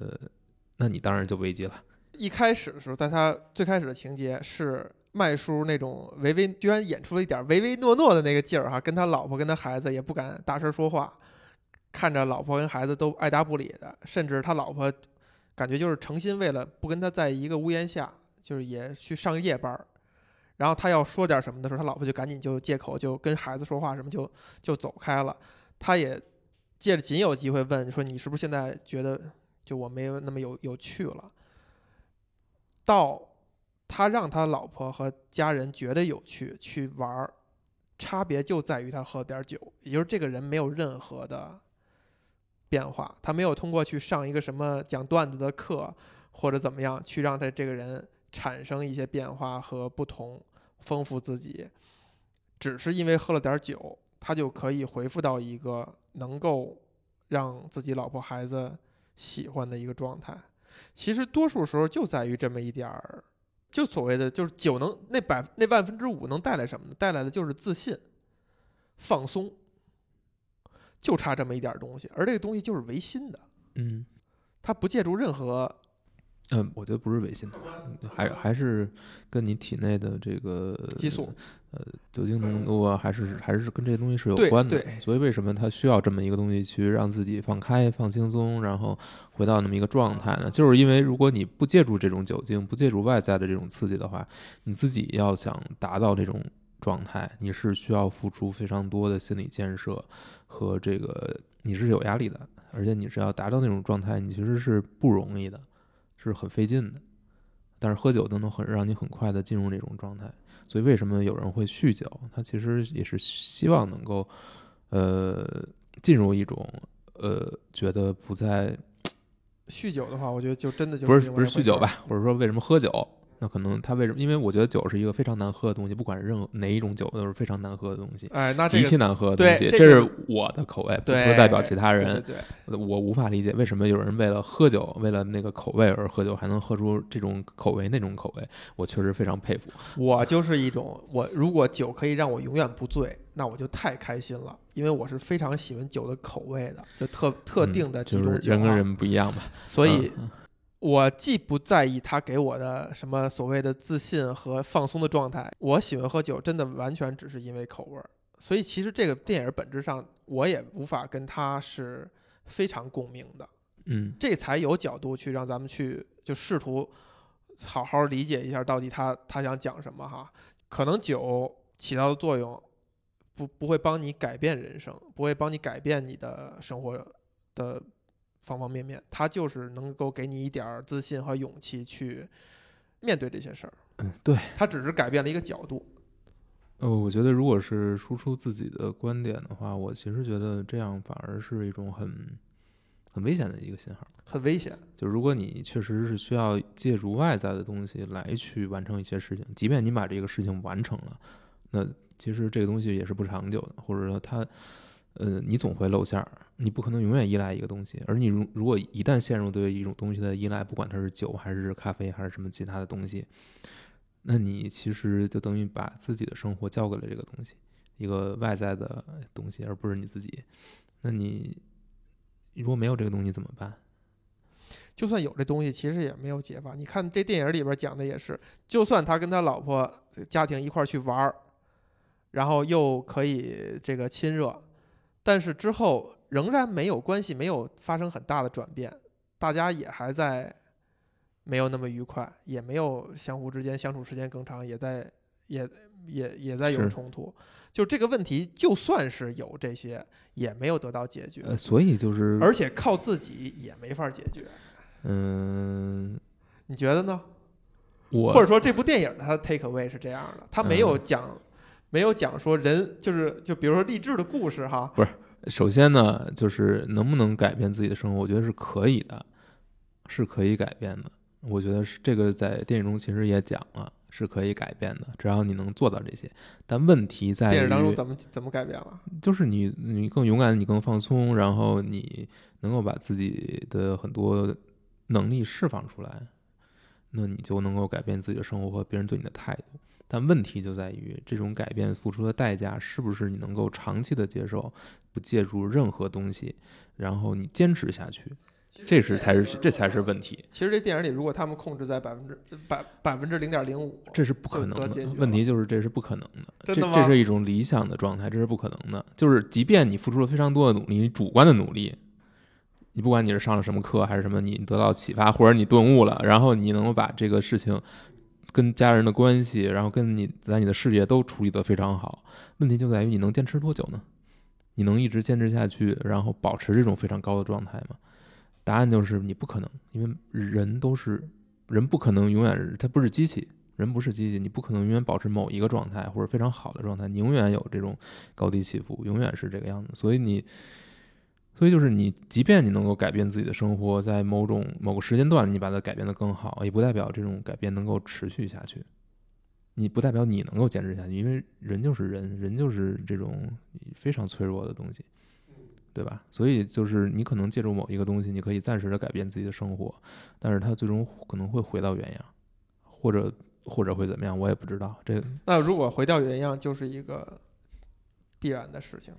那你当然就危机了。
一开始的时候，在他最开始的情节是麦叔那种唯唯，居然演出了一点唯唯诺诺的那个劲儿哈，跟他老婆跟他孩子也不敢大声说话，看着老婆跟孩子都爱答不理的，甚至他老婆感觉就是诚心为了不跟他在一个屋檐下，就是也去上夜班儿。然后他要说点什么的时候，他老婆就赶紧就借口就跟孩子说话什么就就走开了。他也借着仅有机会问说：“你是不是现在觉得就我没有那么有有趣了？”到他让他老婆和家人觉得有趣去玩，差别就在于他喝点酒，也就是这个人没有任何的变化，他没有通过去上一个什么讲段子的课或者怎么样去让他这个人产生一些变化和不同，丰富自己，只是因为喝了点儿酒，他就可以回复到一个能够让自己老婆孩子喜欢的一个状态。其实多数时候就在于这么一点儿，就所谓的就是酒能那百那万分之五能带来什么呢？带来的就是自信、放松，就差这么一点儿东西。而这个东西就是唯心的，
嗯
它不借助任何
嗯，我觉得不是违心的，还还是跟你体内的这个
激素，
呃，酒精浓度啊，还是还是跟这些东西是有关的。
对
所以为什么他需要这么一个东西去让自己放开、放轻松，然后回到那么一个状态呢？就是因为如果你不借助这种酒精，不借助外在的这种刺激的话，你自己要想达到这种状态，你是需要付出非常多的心理建设和这个你是有压力的，而且你是要达到那种状态，你其实是不容易的，是很费劲的。但是喝酒都能很让你很快的进入这种状态，所以为什么有人会酗酒？他其实也是希望能够，呃，进入一种呃，觉得不再
酗酒的话，我觉得就真的就
不是不是酗酒吧，或者说为什么喝酒？那可能他为什么？因为我觉得酒是一个非常难喝的东西，不管是任何哪一种酒都是非常难喝的东西，
哎，那这个
极其难喝的东西。
这
是我的口味，不
对
不代表其他人。我无法理解为什么有人为了喝酒，为了那个口味而喝酒，还能喝出这种口味那种口味。我确实非常佩服。
我就是一种，我如果酒可以让我永远不醉，那我就太开心了，因为我是非常喜欢酒的口味的，就特特
嗯
定的几
就是
种酒、啊
人跟，人不一样嘛。
所以
嗯
我既不在意他给我的什么所谓的自信和放松的状态，我喜欢喝酒，真的完全只是因为口味儿。所以其实这个电影本质上，我也无法跟他是非常共鸣的。
嗯
这才有角度去让咱们去就试图好好理解一下到底他他想讲什么哈。可能酒起到的作用不不会帮你改变人生，不会帮你改变你的生活的方方面面，他就是能够给你一点儿自信和勇气去面对这些事儿。
嗯，对。
他只是改变了一个角度。
呃，我觉得如果是输出自己的观点的话，我其实觉得这样反而是一种很很危险的一个信号。
很危险。
就如果你确实是需要借助外在的东西来去完成一些事情，即便你把这个事情完成了，那其实这个东西也是不长久的，或者说它，呃，你总会露馅儿，你不可能永远依赖一个东西。而你如如果一旦陷入对一种东西的依赖，不管它是酒还是咖啡还是什么其他的东西，那你其实就等于把自己的生活交给了这个东西，一个外在的东西，而不是你自己。那你如果没有这个东西怎么办？
就算有这东西，其实也没有解法。你看这电影里边讲的也是，就算他跟他老婆家庭一块去玩儿，然后又可以这个亲热，但是之后仍然没有关系，没有发生很大的转变，大家也还在没有那么愉快，也没有相互之间相处时间更长，也在也也也在有冲突。就这个问题，就算是有这些，也没有得到解决，
呃，所以就是，
而且靠自己也没法解决。
嗯，
你觉得呢？
我
或者说这部电影它的 take away 是这样的，它没有
嗯
讲，没有讲说人就是就比如说励志的故事哈，不是
首先呢，就是能不能改变自己的生活，我觉得是可以的，是可以改变的。我觉得是这个在电影中其实也讲了，是可以改变的，只要你能做到这些。但问题在
电影当中，怎么怎么改变了？
就是你你更勇敢，你更放松，然后你能够把自己的很多能力释放出来，那你就能够改变自己的生活和别人对你的态度。但问题就在于，这种改变付出的代价是不是你能够长期的接受，不借助任何东西，然后你坚持下去，这是才是这才是问题，
其实这电影里如果他们控制在百分之百百分之零点零五，
这是不可能的。问题就是这是不可能的，
的吗
这是一种理想的状态，这是不可能的。就是即便你付出了非常多的努力，你主观的努力，你不管你是上了什么课还是什么，你得到启发或者你顿悟了，然后你能够把这个事情跟家人的关系，然后跟你在你的事业都处理得非常好。问题就在于你能坚持多久呢？你能一直坚持下去，然后保持这种非常高的状态吗？答案就是你不可能，因为人都是人，不可能永远他不是机器，人不是机器，你不可能永远保持某一个状态或者非常好的状态，你永远有这种高低起伏，永远是这个样子。所以你，所以就是你，即便你能够改变自己的生活，在某种某个时间段你把它改变得更好，也不代表这种改变能够持续下去。你不代表你能够坚持下去，因为人就是人，人就是这种非常脆弱的东西，对吧？所以就是你可能借助某一个东西，你可以暂时的改变自己的生活，但是它最终可能会回到原样，或者或者会怎么样，我也不知道。这
那如果回到原样，就是一个必然的事情。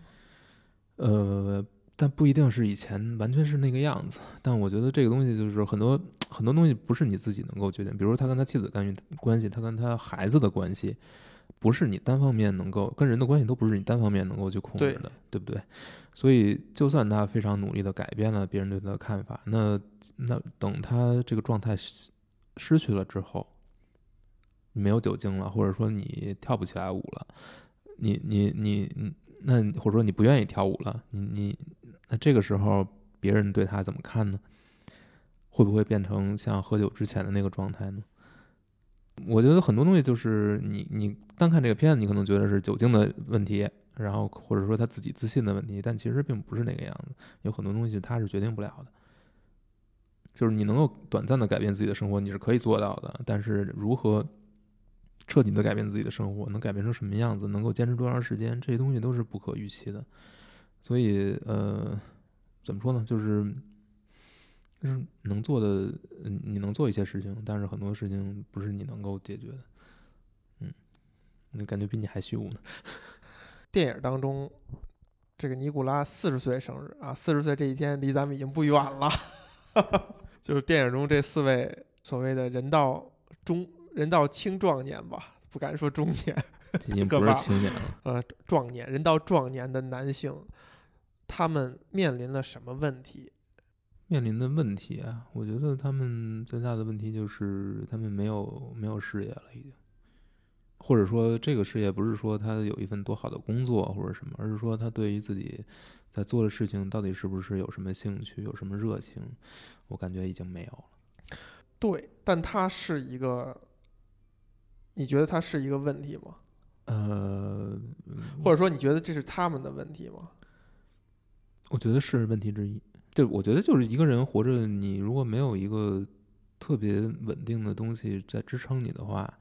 呃，但不一定是以前完全是那个样子。但我觉得这个东西就是很多很多东西不是你自己能够决定，比如说他跟他妻子干预关系，他跟他孩子的关系，不是你单方面能够跟人的关系都不是你单方面能够去控制的，对不对？所以就算他非常努力的改变了别人对他的看法，那那等他这个状态失失去了之后，你没有酒精了，或者说你跳不起来舞了，你你你你，那或者说你不愿意跳舞了，你你那这个时候别人对他怎么看呢？会不会变成像喝酒之前的那个状态呢？我觉得很多东西就是你你单看这个片子，你可能觉得是酒精的问题，然后或者说他自己自信的问题，但其实并不是那个样子。有很多东西他是决定不了的。就是你能够短暂的改变自己的生活，你是可以做到的，但是如何彻底的改变自己的生活，能改变成什么样子，能够坚持多长时间，这些东西都是不可预期的。所以，呃，怎么说呢？就是就是能做的，嗯你能做一些事情，但是很多事情不是你能够解决的。嗯，你感觉比你还虚无呢。
电影当中，这个尼古拉四十岁生日啊，四十岁这一天离咱们已经不远了。就是电影中这四位所谓的人到中人到青壮年吧，不敢说中年，
已经不是青年了。
呃，壮年人到壮年的男性，他们面临了什么问题？
面临的问题啊，我觉得他们最大的问题就是他们没有没有事业了，已经，或者说这个事业不是说他有一份多好的工作或者什么，而是说他对于自己在做的事情到底是不是有什么兴趣，有什么热情，我感觉已经没有了。
对，但他是一个，你觉得他是一个问题吗？
呃，
或者说你觉得这是他们的问题吗？
我觉得是问题之一。对，我觉得就是一个人活着，你如果没有一个特别稳定的东西在支撑你的话，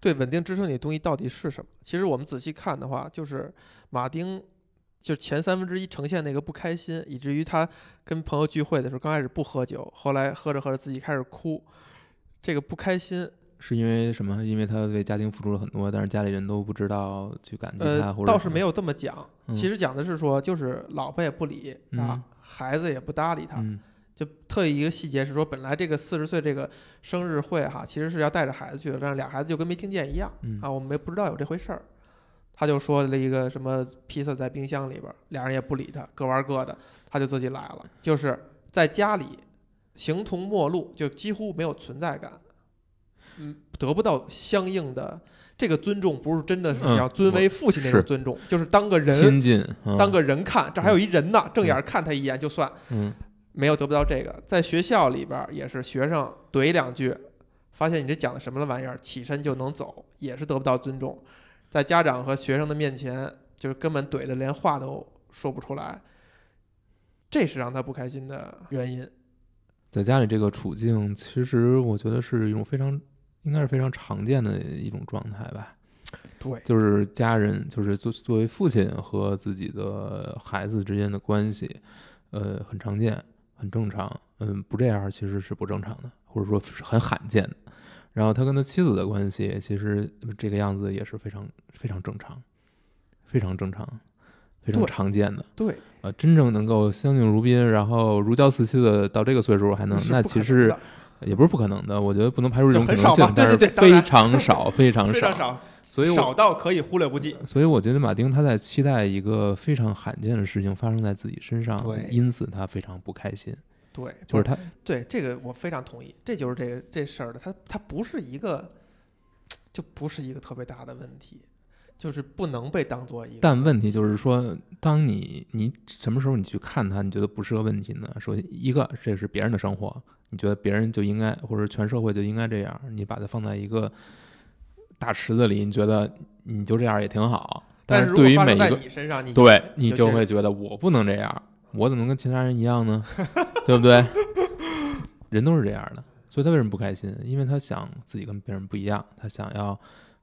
对，稳定支撑你的东西到底是什么？其实我们仔细看的话，就是马丁，就前三分之一呈现那个不开心，以至于他跟朋友聚会的时候，刚开始不喝酒，后来喝着喝着自己开始哭，这个不开心，
是因为什么？因为他为家庭付出了很多，但是家里人都不知道去感激他，
呃
或，者
倒是没有这么讲，
嗯
其实讲的是说，就是老婆也不理啊
嗯，
孩子也不搭理他，
嗯
就特意一个细节是说，本来这个四十岁这个生日会哈，其实是要带着孩子去的，但是俩孩子就跟没听见一样
嗯
啊，我们没不知道有这回事儿。他就说了一个什么披萨在冰箱里边儿，俩人也不理他，各玩各的，他就自己来了，就是在家里形同陌路，就几乎没有存在感，嗯，得不到相应的这个尊重，不是真的是
嗯
要尊为父亲那种尊重，就是当个人
亲近，嗯。
当个人看，这还有一人呢，正眼儿看他一眼就算。
嗯。
没有得不到这个，在学校里边儿也是学生怼两句，发现你这讲的什么玩意儿，起身就能走，也是得不到尊重。在家长和学生的面前，就是根本怼的连话都说不出来，这是让他不开心的原因。
在家里这个处境，其实我觉得是一种非常应该是非常常见的一种状态吧。
对，
就是家人，就是作作为父亲和自己的孩子之间的关系，呃，很常见，很正常。嗯，不这样其实是不正常的，或者说是很罕见的。然后他跟他妻子的关系，其实这个样子也是非常非常正常，非常正常，非常常见的。
对，
呃，真正能够相敬如宾，然后如胶似漆的到这个岁数还能，那其实
的
也不是不可能的。我觉得不能排除这种可能性但是非常少，非常少。
非常少，
所以我
少到可以忽略不计。
所以我觉得马丁他在期待一个非常罕见的事情发生在自己身上，因此他非常不开心。
对，
就是他，
对这个我非常同意，这就是这个这事儿的，他他不是一个，就不是一个特别大的问题，就是不能被当做一个。
但问题就是说，当你你什么时候你去看他，你觉得不是个问题呢？首先，一个这是别人的生活，你觉得别人就应该，或者全社会就应该这样，你把它放在一个大池子里，你觉得你就这样也挺好。
但
是对于每一个
你身上，你
对你
就
会觉得我不能这样，我怎么能跟其他人一样呢？对不对？人都是这样的，所以他为什么不开心？因为他想自己跟别人不一样，他想要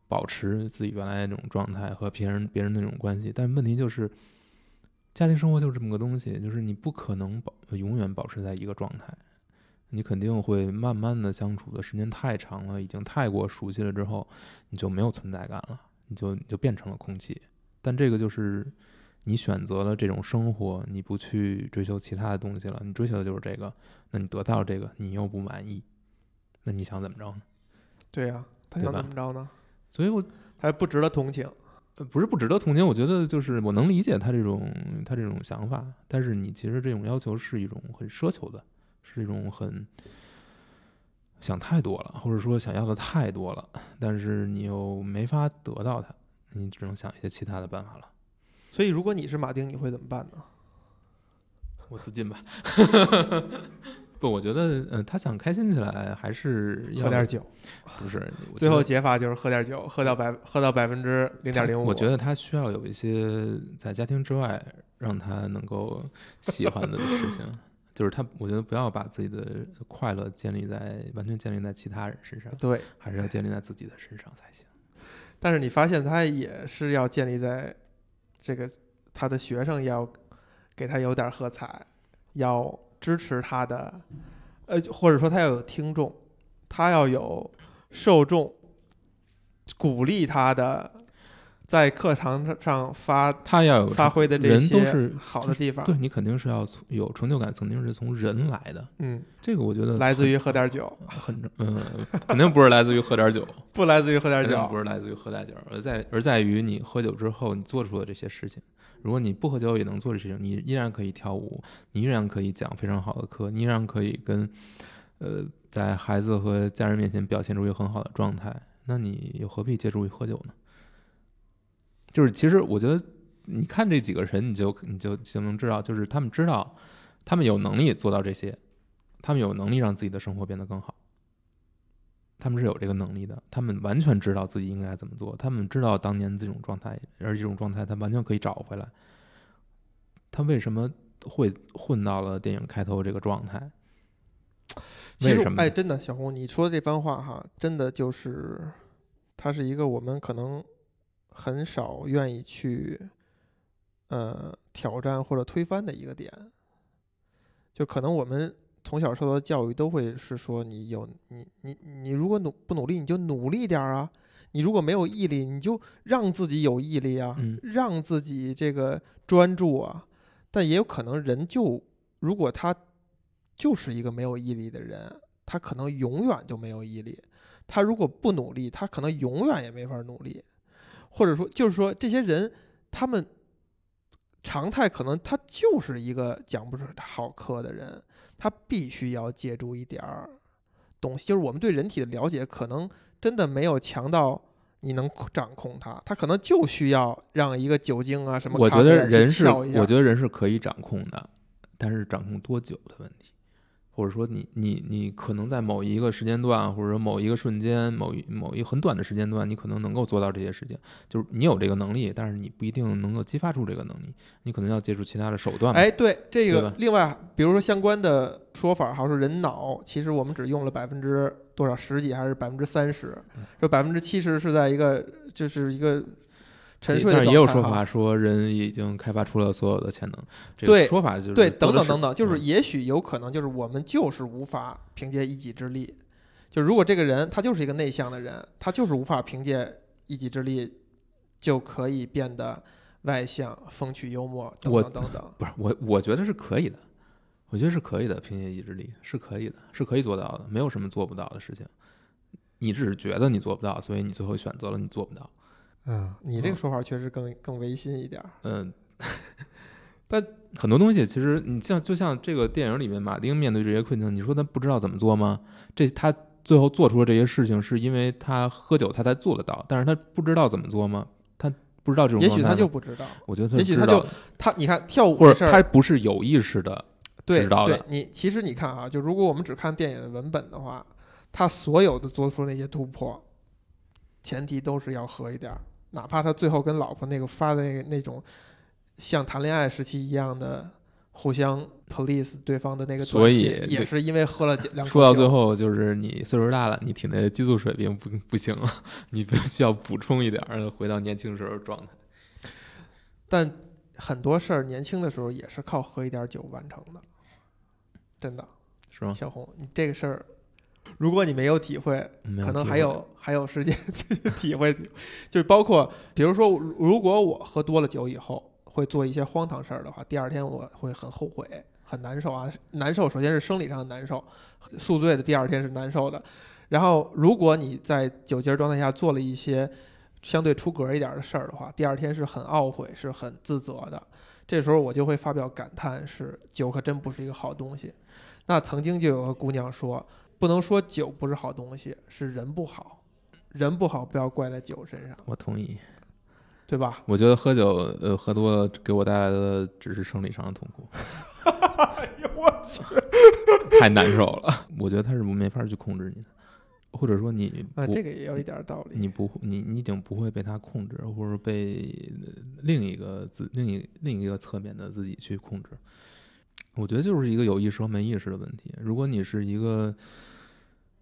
保持自己原来那种状态和别人别人那种关系。但问题就是，家庭生活就是这么个东西，就是你不可能保永远保持在一个状态，你肯定会慢慢的相处的时间太长了，已经太过熟悉了之后，你就没有存在感了，你就你就变成了空气。但这个就是你选择了这种生活，你不去追求其他的东西了，你追求的就是这个，那你得到这个，你又不满意，那你想怎么着呢？
对呀、他想怎么着呢？
所以我
还不值得同情。
呃不是不值得同情，我觉得就是我能理解他这种他这种想法，但是你其实这种要求是一种很奢求的，是一种很想太多了，或者说想要的太多了，但是你又没法得到它，你只能想一些其他的办法了。
所以，如果你是马丁，你会怎么办呢？
我自尽吧。不，我觉得，嗯、他想开心起来，还是要
喝点酒，
不是，
最后解法就是喝点酒，喝到百喝到百分之零点零五。
我觉得他需要有一些在家庭之外让他能够喜欢的事情，就是他，我觉得不要把自己的快乐建立在完全建立在其他人身上，
对，
还是要建立在自己的身上才行。
但是你发现他也是要建立在这个他的学生要给他有点喝彩，要支持他的，呃，或者说他要有听众，他要有受众，鼓励他的在课堂上发
他要有
发挥的这
人都
些
是
好的地方。
对你肯定是要从有成就感，肯定是从人来的。
嗯，
这个我觉得
来自于喝点酒，
很嗯，肯定不是来自于喝点酒，
不来自于喝点酒，
不是来自于喝点酒，而在而在于你喝酒之后你做出的这些事情。如果你不喝酒也能做这些事情，你依然可以跳舞，你依然可以讲非常好的课，你依然可以跟呃在孩子和家人面前表现出一个很好的状态，那你又何必借助于喝酒呢？就是其实我觉得，你看这几个人，你就你就就能知道，就是他们知道，他们有能力做到这些，他们有能力让自己的生活变得更好。他们是有这个能力的，他们完全知道自己应该怎么做，他们知道当年这种状态，而这种状态他完全可以找回来。他为什么会混到了电影开头这个状态。
其实
为什么
哎，真的，小红，你说的这番话哈，真的就是，它是一个我们可能很少愿意去呃挑战或者推翻的一个点。就可能我们从小受到的教育都会是说，你有你你你如果努不努力，你就努力点儿啊。你如果没有毅力，你就让自己有毅力啊，
嗯
让自己这个专注啊。但也有可能人就如果他就是一个没有毅力的人，他可能永远就没有毅力。他如果不努力，他可能永远也没法努力。或者说，就是说，这些人他们常态可能他就是一个讲不出好课的人，他必须要借助一点儿东西。就是我们对人体的了解，可能真的没有强到你能掌控它，他可能就需要让一个酒精啊什么
我觉得人是，我觉得人是可以掌控的，但是掌控多久的问题，或者说你你你可能在某一个时间段，或者说某一个瞬间，某一某一很短的时间段，你可能能够做到这些事情，就是你有这个能力，但是你不一定能够激发出这个能力，你可能要借助其他的手段嘛。
哎，对这个，另外比如说相关的说法，好像说人脑其实我们只用了百分之多少十几还是百分之三十
嗯，
这百分之七十是在一个就是一个沉睡的
但是也有说法说人已经开发出了所有的潜能，这个说法就是
对，等等等等，就是
嗯
也许有可能就是我们就是无法凭借一己之力，就如果这个人他就是一个内向的人，他就是无法凭借一己之力就可以变得外向、风趣幽默等
我
等等等。
不是我，我觉得是可以的，我觉得是可以的，凭借意志力是可以的，是可以做到的，没有什么做不到的事情。你只是觉得你做不到，所以你最后选择了你做不到。
嗯，你这个
嗯
说法确实更更违心一点儿。
嗯，
但
很多东西其实你像就像这个电影里面，马丁面对这些困境，你说他不知道怎么做吗？这他最后做出了这些事情，是因为他喝酒他才做得到，但是他不知道怎么做吗？他不知道这种
也许他就不知道，
我觉得他
也许他就他你看跳舞
或者
这事儿，
他不是有意识的
对
知道的
对你其实你看啊，就如果我们只看电影的文本的话，他所有的做出那些突破，前提都是要喝一点儿，哪怕他最后跟老婆那个发的那个那种像谈恋爱时期一样的互相 police 对方的那个
所以
也是因为喝了两口
说到最后，就是你岁数大了，你体内的激素水平不不行了，你必须要补充一点儿，回到年轻时候的状态。
但很多事儿年轻的时候也是靠喝一点儿酒完成的，真的。
是吗？
小红，你这个事儿，如果你没有体会，
没
可能还有还有时间体会，就是包括比如说，如果我喝多了酒以后会做一些荒唐事儿的话，第二天我会很后悔，很难受啊，难受。首先是生理上的难受，宿醉的第二天是难受的。然后，如果你在酒精状态下做了一些相对出格一点的事儿的话，第二天是很懊悔，是很自责的。这时候我就会发表感叹：是酒可真不是一个好东西。那曾经就有个姑娘说，不能说酒不是好东西，是人不好，人不好不要怪在酒身上，
我同意。
对吧？
我觉得喝酒，呃，喝多了给我带来的只是生理上的痛苦，
哎呦我去！
太难受了。我觉得他是没法去控制你的，或者说你不，
啊，这个也有一点道理。
你不，你你已经不会被他控制，或者被呃另一个自另一另一个侧面的自己去控制。我觉得就是一个有意识和没意识的问题。如果你是一个，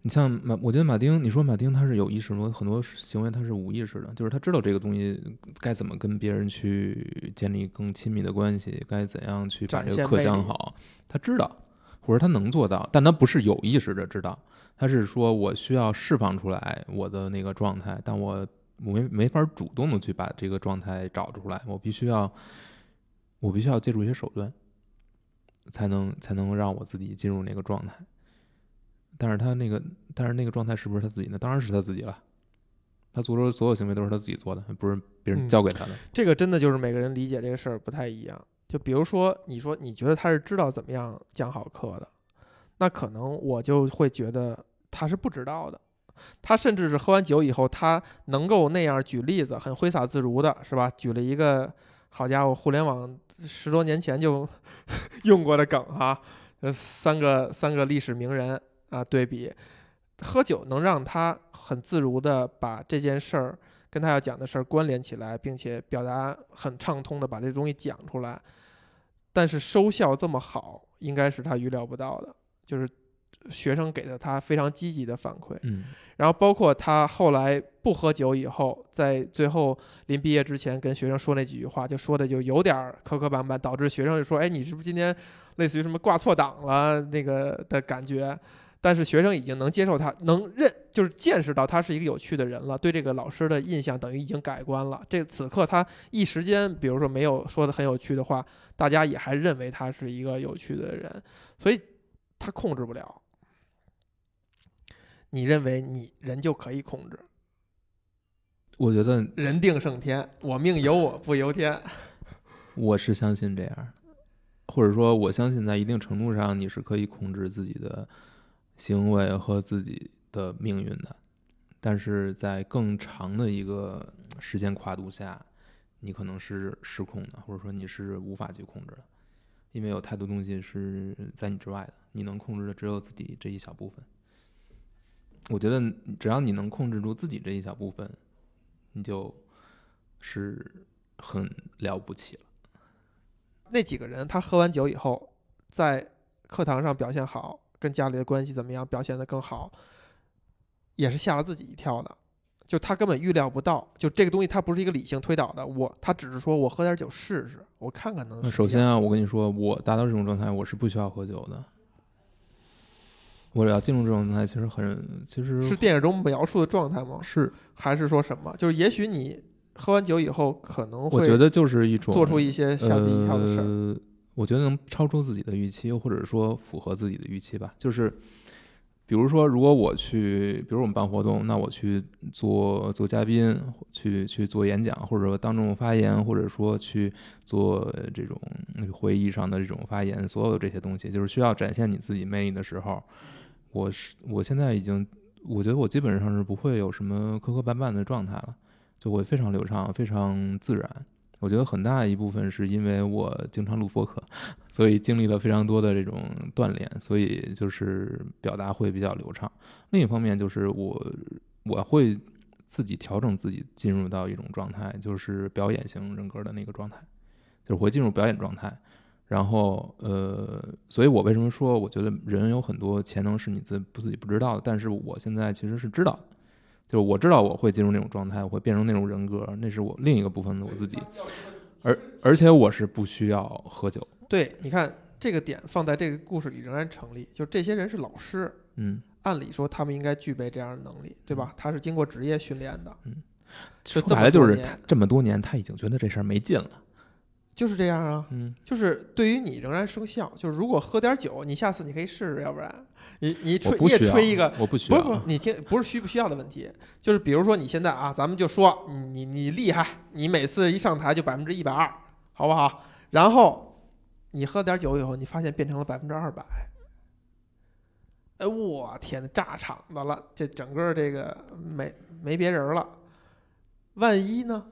你像马，我觉得马丁，你说马丁他是有意识吗？很多行为他是无意识的，就是他知道这个东西该怎么跟别人去建立更亲密的关系，该怎样去把这个课讲好，他知道，或者他能做到，但他不是有意识的知道，他是说我需要释放出来我的那个状态，但我我没没法主动的去把这个状态找出来，我必须要，我必须要借助一些手段，才能才能让我自己进入那个状态。但是他那个，但是那个状态是不是他自己呢？当然是他自己了。他做出的所有行为都是他自己做的，不是别人
嗯
教给他的。
这个真的就是每个人理解这个事儿不太一样。就比如说，你说你觉得他是知道怎么样讲好课的，那可能我就会觉得他是不知道的。他甚至是喝完酒以后，他能够那样举例子，很挥洒自如的，是吧？举了一个好家伙，互联网十多年前就 用过的梗哈，呃，三个三个历史名人啊对比，喝酒能让他很自如的把这件事儿跟他要讲的事儿关联起来，并且表达很畅通的把这东西讲出来，但是收效这么好，应该是他预料不到的，就是学生给的他非常积极的反馈。
嗯
然后包括他后来不喝酒以后，在最后临毕业之前跟学生说那几句话，就说的就有点儿磕磕绊绊，导致学生就说：“哎，你是不是今天类似于什么挂错档了那个的感觉？”但是学生已经能接受他，能认就是见识到他是一个有趣的人了，对这个老师的印象等于已经改观了。这此刻他一时间，比如说没有说的很有趣的话，大家也还认为他是一个有趣的人，所以他控制不了。你认为你人就可以控制？
我觉得
人定胜天，我命由我不由天。
我是相信这样，或者说我相信在一定程度上你是可以控制自己的行为和自己的命运的，但是在更长的一个时间跨度下，你可能是失控的，或者说你是无法去控制的，因为有太多东西是在你之外的，你能控制的只有自己这一小部分。我觉得只要你能控制住自己这一小部分，你就是很了不起了。
那几个人，他喝完酒以后，在课堂上表现好，跟家里的关系怎么样，表现的更好，也是吓了自己一跳的。就他根本预料不到，就这个东西，它不是一个理性推导的。我他只是说我喝点酒试试，我看看能。
首先啊，我跟你说，我达到这种状态，我是不需要喝酒的。我要进入这种状态，其实很，其实
是电影中描述的状态吗？
是，
还是说什么？就是也许你喝完酒以后，可能会
我觉得就是一种
做出一些吓自己一跳的事儿。
呃，我觉得能超出自己的预期，或者说符合自己的预期吧。就是，比如说，如果我去，比如我们办活动，那我去做做嘉宾，去去做演讲，或者说当众发言，或者说去做这种会议上的这种发言，所有的这些东西，就是需要展现你自己魅力的时候，我是我现在已经，我觉得我基本上是不会有什么磕磕绊绊的状态了，就会非常流畅，非常自然。我觉得很大一部分是因为我经常录播客，所以经历了非常多的这种锻炼，所以就是表达会比较流畅。另一方面就是我我会自己调整自己进入到一种状态，就是表演型人格的那个状态，就是会进入表演状态。然后呃，所以我为什么说我觉得人有很多潜能是你自不自己不知道的，但是我现在其实是知道的。就是我知道我会进入那种状态，我会变成那种人格，那是我另一个部分的我自己，而而且我是不需要喝酒。
对，你看这个点放在这个故事里仍然成立，就这些人是老师，
嗯，
按理说他们应该具备这样的能力，对吧？他是经过职业训练的，
说
这么
白了就是他这么多年他已经觉得这事儿没劲了。
就是这样啊。
嗯，
就是对于你仍然生效，就是如果喝点酒，你下次你可以试试，要不然你你吹你也吹一个，
我不需
不是不是
要，，
你听不是需不需要的问题，就是比如说你现在啊，咱们就说你你你厉害，你每次一上台就百分之一百二，好不好？然后你喝点酒以后，你发现变成了百分之二百，哎，我天呐，炸场子了，这整个这个没没别人了，万一呢，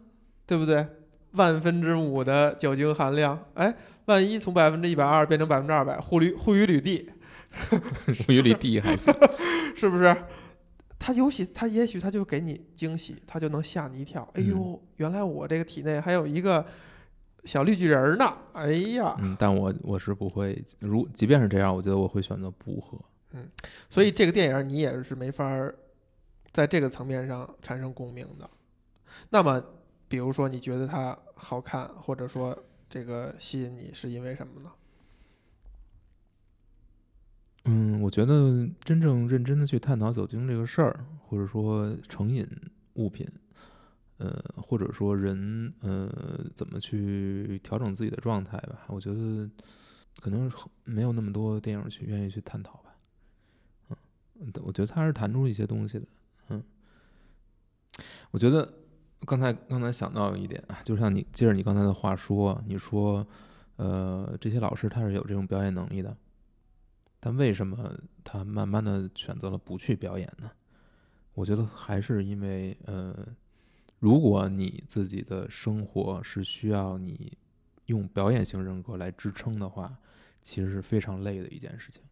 对不对？万分之五的酒精含量，哎，万一从百分之一百二变成百分之二百，护驴护于履地，
物语里地还行。
是不是？他游戏，他也许他就给你惊喜，他就能吓你一跳。哎呦，原来我这个体内还有一个小绿巨人儿呢！哎呀，
嗯，但我我是不会，如即便是这样，我觉得我会选择不喝。
嗯所以这个电影你也是没法儿在这个层面上产生共鸣的。那么，比如说你觉得它好看，或者说这个吸引你，是因为什么呢？
嗯，我觉得真正认真的去探讨酒精这个事儿，或者说成瘾物品，呃，或者说人呃怎么去调整自己的状态吧，我觉得可能没有那么多电影去愿意去探讨吧。嗯，我觉得他是谈出一些东西的。嗯，我觉得刚才刚才想到一点，就像你接着你刚才的话说，你说呃这些老师他是有这种表演能力的。但为什么他慢慢的选择了不去表演呢？我觉得还是因为，呃，如果你自己的生活是需要你用表演型人格来支撑的话，其实是非常累的一件事情。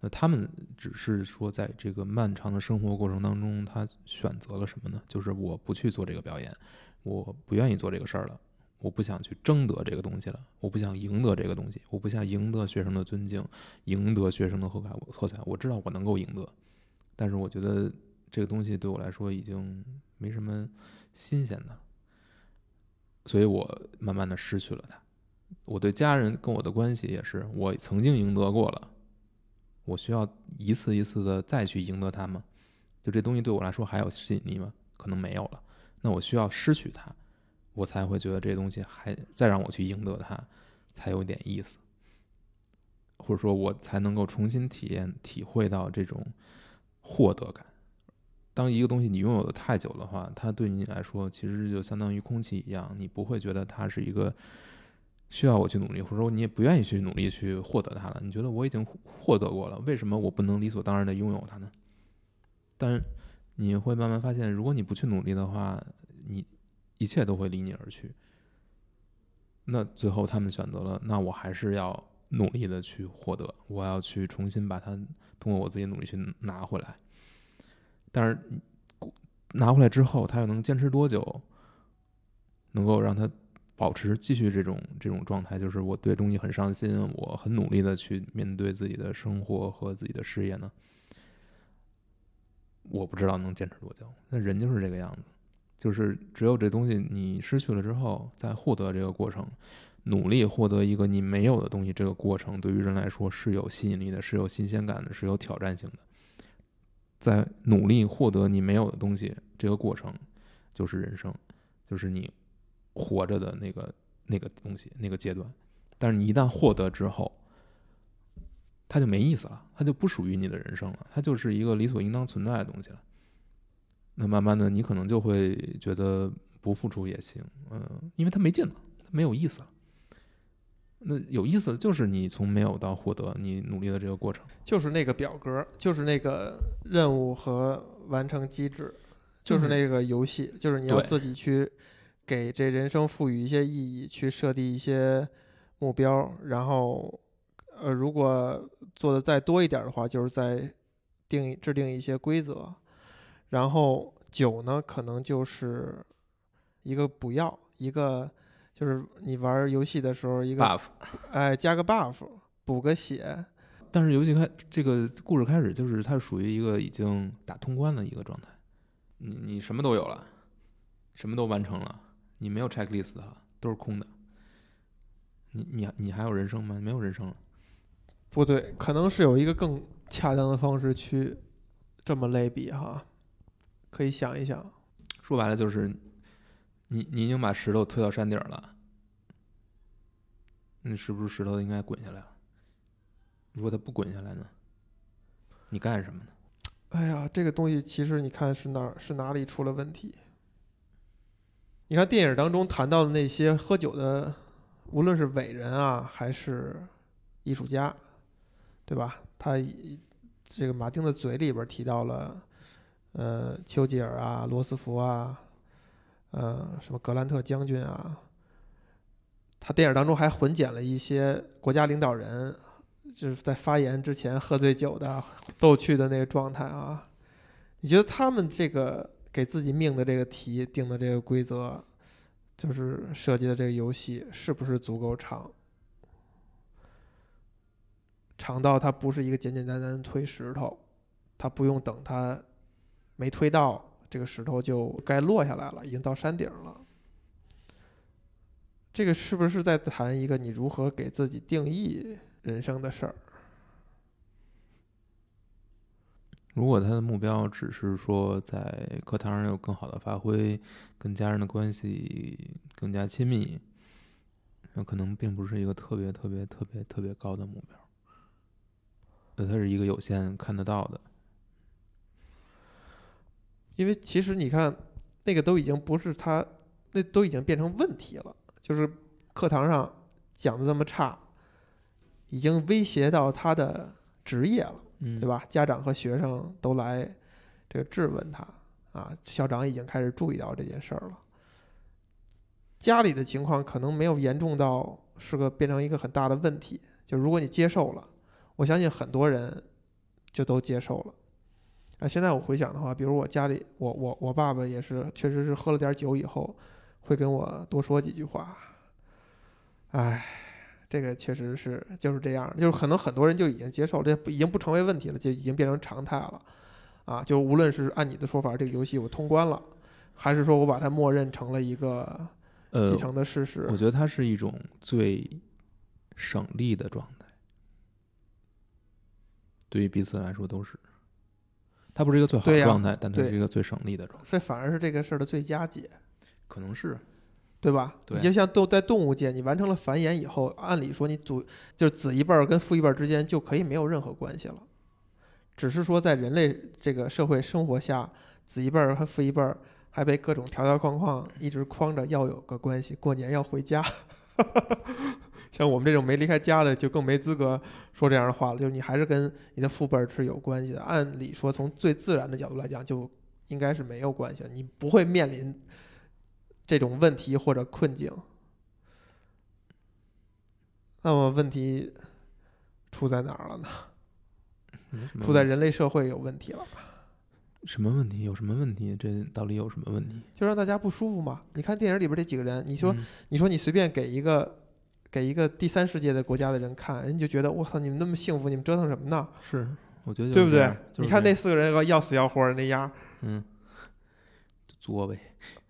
那他们只是说，在这个漫长的生活过程当中，他选择了什么呢？就是我不去做这个表演，我不愿意做这个事儿了，我不想去争得这个东西了，我不想赢得这个东西，我不想赢得学生的尊敬，赢得学生的喝彩喝彩。我知道我能够赢得，但是我觉得这个东西对我来说已经没什么新鲜的，所以我慢慢的失去了它。我对家人跟我的关系也是，我曾经赢得过了，我需要一次一次的再去赢得它吗。就这东西对我来说还有吸引力吗？可能没有了。那我需要失去它。我才会觉得这东西还再让我去赢得它，才有点意思，或者说，我才能够重新体验、体会到这种获得感。当一个东西你拥有的太久的话，它对你来说其实就相当于空气一样，你不会觉得它是一个需要我去努力，或者说你也不愿意去努力去获得它了。你觉得我已经获得过了，为什么我不能理所当然的拥有它呢？但你会慢慢发现，如果你不去努力的话，你。一切都会离你而去。那最后他们选择了，那我还是要努力的去获得，我要去重新把它通过我自己努力去拿回来。但是拿回来之后，他又能坚持多久？能够让他保持继续这种这种状态，就是我对东西很上心，我很努力的去面对自己的生活和自己的事业呢？我不知道能坚持多久。那人就是这个样子。就是只有这东西你失去了之后，再获得这个过程，努力获得一个你没有的东西，这个过程对于人来说是有吸引力的，是有新鲜感的，是有挑战性的。在努力获得你没有的东西，这个过程就是人生，就是你活着的那个那个东西那个阶段。但是你一旦获得之后，它就没意思了，它就不属于你的人生了，它就是一个理所应当存在的东西了。那慢慢的，你可能就会觉得不付出也行，嗯，因为它没劲了，它没有意思了。那有意思的就是你从没有到获得，你努力的这个过程，
就是那个表格，就是那个任务和完成机制，就是那个游戏，就是你要自己去给这人生赋予一些意义，去设定一些目标，然后，呃，如果做的再多一点的话，就是在定制定一些规则。然后酒呢，可能就是一个补药，一个就是你玩游戏的时候一个
buff，
哎，加个 buff，补个血。
但是游戏开这个故事开始就是它属于一个已经打通关的一个状态，你你什么都有了，什么都完成了，你没有 checklist 了，都是空的。你你你还有人生吗？没有人生了。
不对，可能是有一个更恰当的方式去这么类比哈。可以想一想，
说白了就是，你你已经把石头推到山顶了，那是不是石头应该滚下来了？如果它不滚下来呢？你干什么呢？
哎呀，这个东西其实你看是哪是哪里出了问题？你看电影当中谈到的那些喝酒的，无论是伟人啊还是艺术家，对吧？他这个马丁的嘴里边提到了。呃，丘吉尔啊，罗斯福啊，呃，什么格兰特将军啊，他电影当中还混剪了一些国家领导人，就是在发言之前喝醉酒的逗趣的那个状态啊。你觉得他们这个给自己命的这个题定的这个规则，就是设计的这个游戏，是不是足够长？长到它不是一个简简单单推石头，它不用等它。没推到，这个石头就该落下来了，已经到山顶了。这个是不是在谈一个你如何给自己定义人生的事儿？
如果他的目标只是说在课堂上有更好的发挥，跟家人的关系更加亲密，那可能并不是一个特别特别特别特别高的目标。那它是一个有限看得到的。
因为其实你看，那个都已经不是他，那都已经变成问题了。就是课堂上讲的这么差，已经威胁到他的职业了，对吧？家长和学生都来这个质问他啊，校长已经开始注意到这件事儿了。家里的情况可能没有严重到是个变成一个很大的问题。就如果你接受了，我相信很多人就都接受了。啊，现在我回想的话，比如我家里，我我我爸爸也是，确实是喝了点酒以后，会跟我多说几句话。唉，这个确实是就是这样，就是可能很多人就已经接受，这不已经不成为问题了，就已经变成常态了。啊，就无论是按你的说法，这个游戏我通关了，还是说我把它默认成了一个
呃
继，承的事实，
我觉得它是一种最省力的状态，对于彼此来说都是。它不是一个最好的状态，但它是一个最省力的状态，
所以反而是这个事儿的最佳解。
可能是
对吧？
对
你就像动在动物界，你完成了繁衍以后，按理说你祖就是子一辈儿跟父一辈儿之间就可以没有任何关系了，只是说在人类这个社会生活下，子一辈儿和父一辈儿还被各种条条框框一直框着要有个关系，过年要回家。像我们这种没离开家的，就更没资格说这样的话了。就是你还是跟你的父辈儿是有关系的。按理说，从最自然的角度来讲，就应该是没有关系的，你不会面临这种问题或者困境。那么问题出在哪儿了呢？出在人类社会有问题了，
什么问题？有什么问题？这到底有什么问题？
就让大家不舒服嘛。你看电影里边这几个人，你说
嗯
你说你随便给一个给一个第三世界的国家的人看，人家就觉得我操，你们那么幸福，你们折腾什么呢？
是，我觉得
对不对你看那四个人要死要活的那样，
嗯，作呗，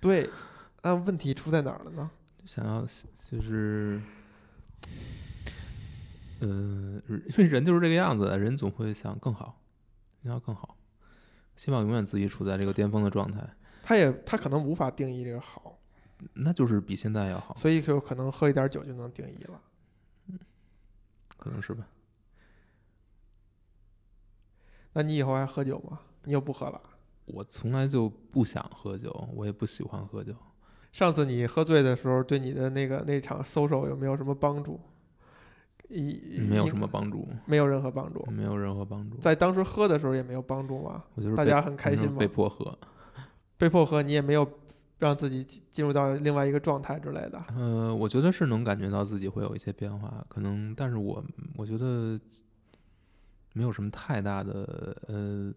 对，那问题出在哪儿了呢？
想要就是，呃，因为人就是这个样子，人总会想更好，要更好，希望永远自己处在这个巅峰的状态，
他也他可能无法定义这个好，
那就是比现在要好，
所以就可能喝一点酒就能定义了。
可能是吧？
那你以后还喝酒吗？你又不喝了。
我从来就不想喝酒，我也不喜欢喝酒。
上次你喝醉的时候，对你的那个那场 social 有没有什么帮助？一
没有什么，帮助，
没有任何帮助。
没有任何帮助。
在当时喝的时候也没有帮助吗？
我就是
大家很开心吗
被迫喝。
被迫喝，你也没有让自己进进入到另外一个状态之类的。
呃，我觉得是能感觉到自己会有一些变化，可能，但是我我觉得没有什么太大的呃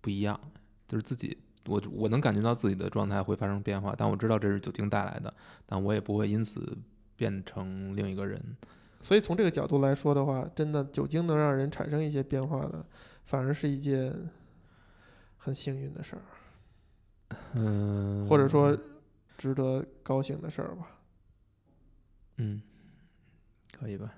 不一样，就是自己我我能感觉到自己的状态会发生变化，但我知道这是酒精带来的，但我也不会因此变成另一个人。
所以从这个角度来说的话，真的酒精能让人产生一些变化的，反而是一件很幸运的事儿，
嗯、
或者说值得高兴的事儿吧。
嗯，可以吧？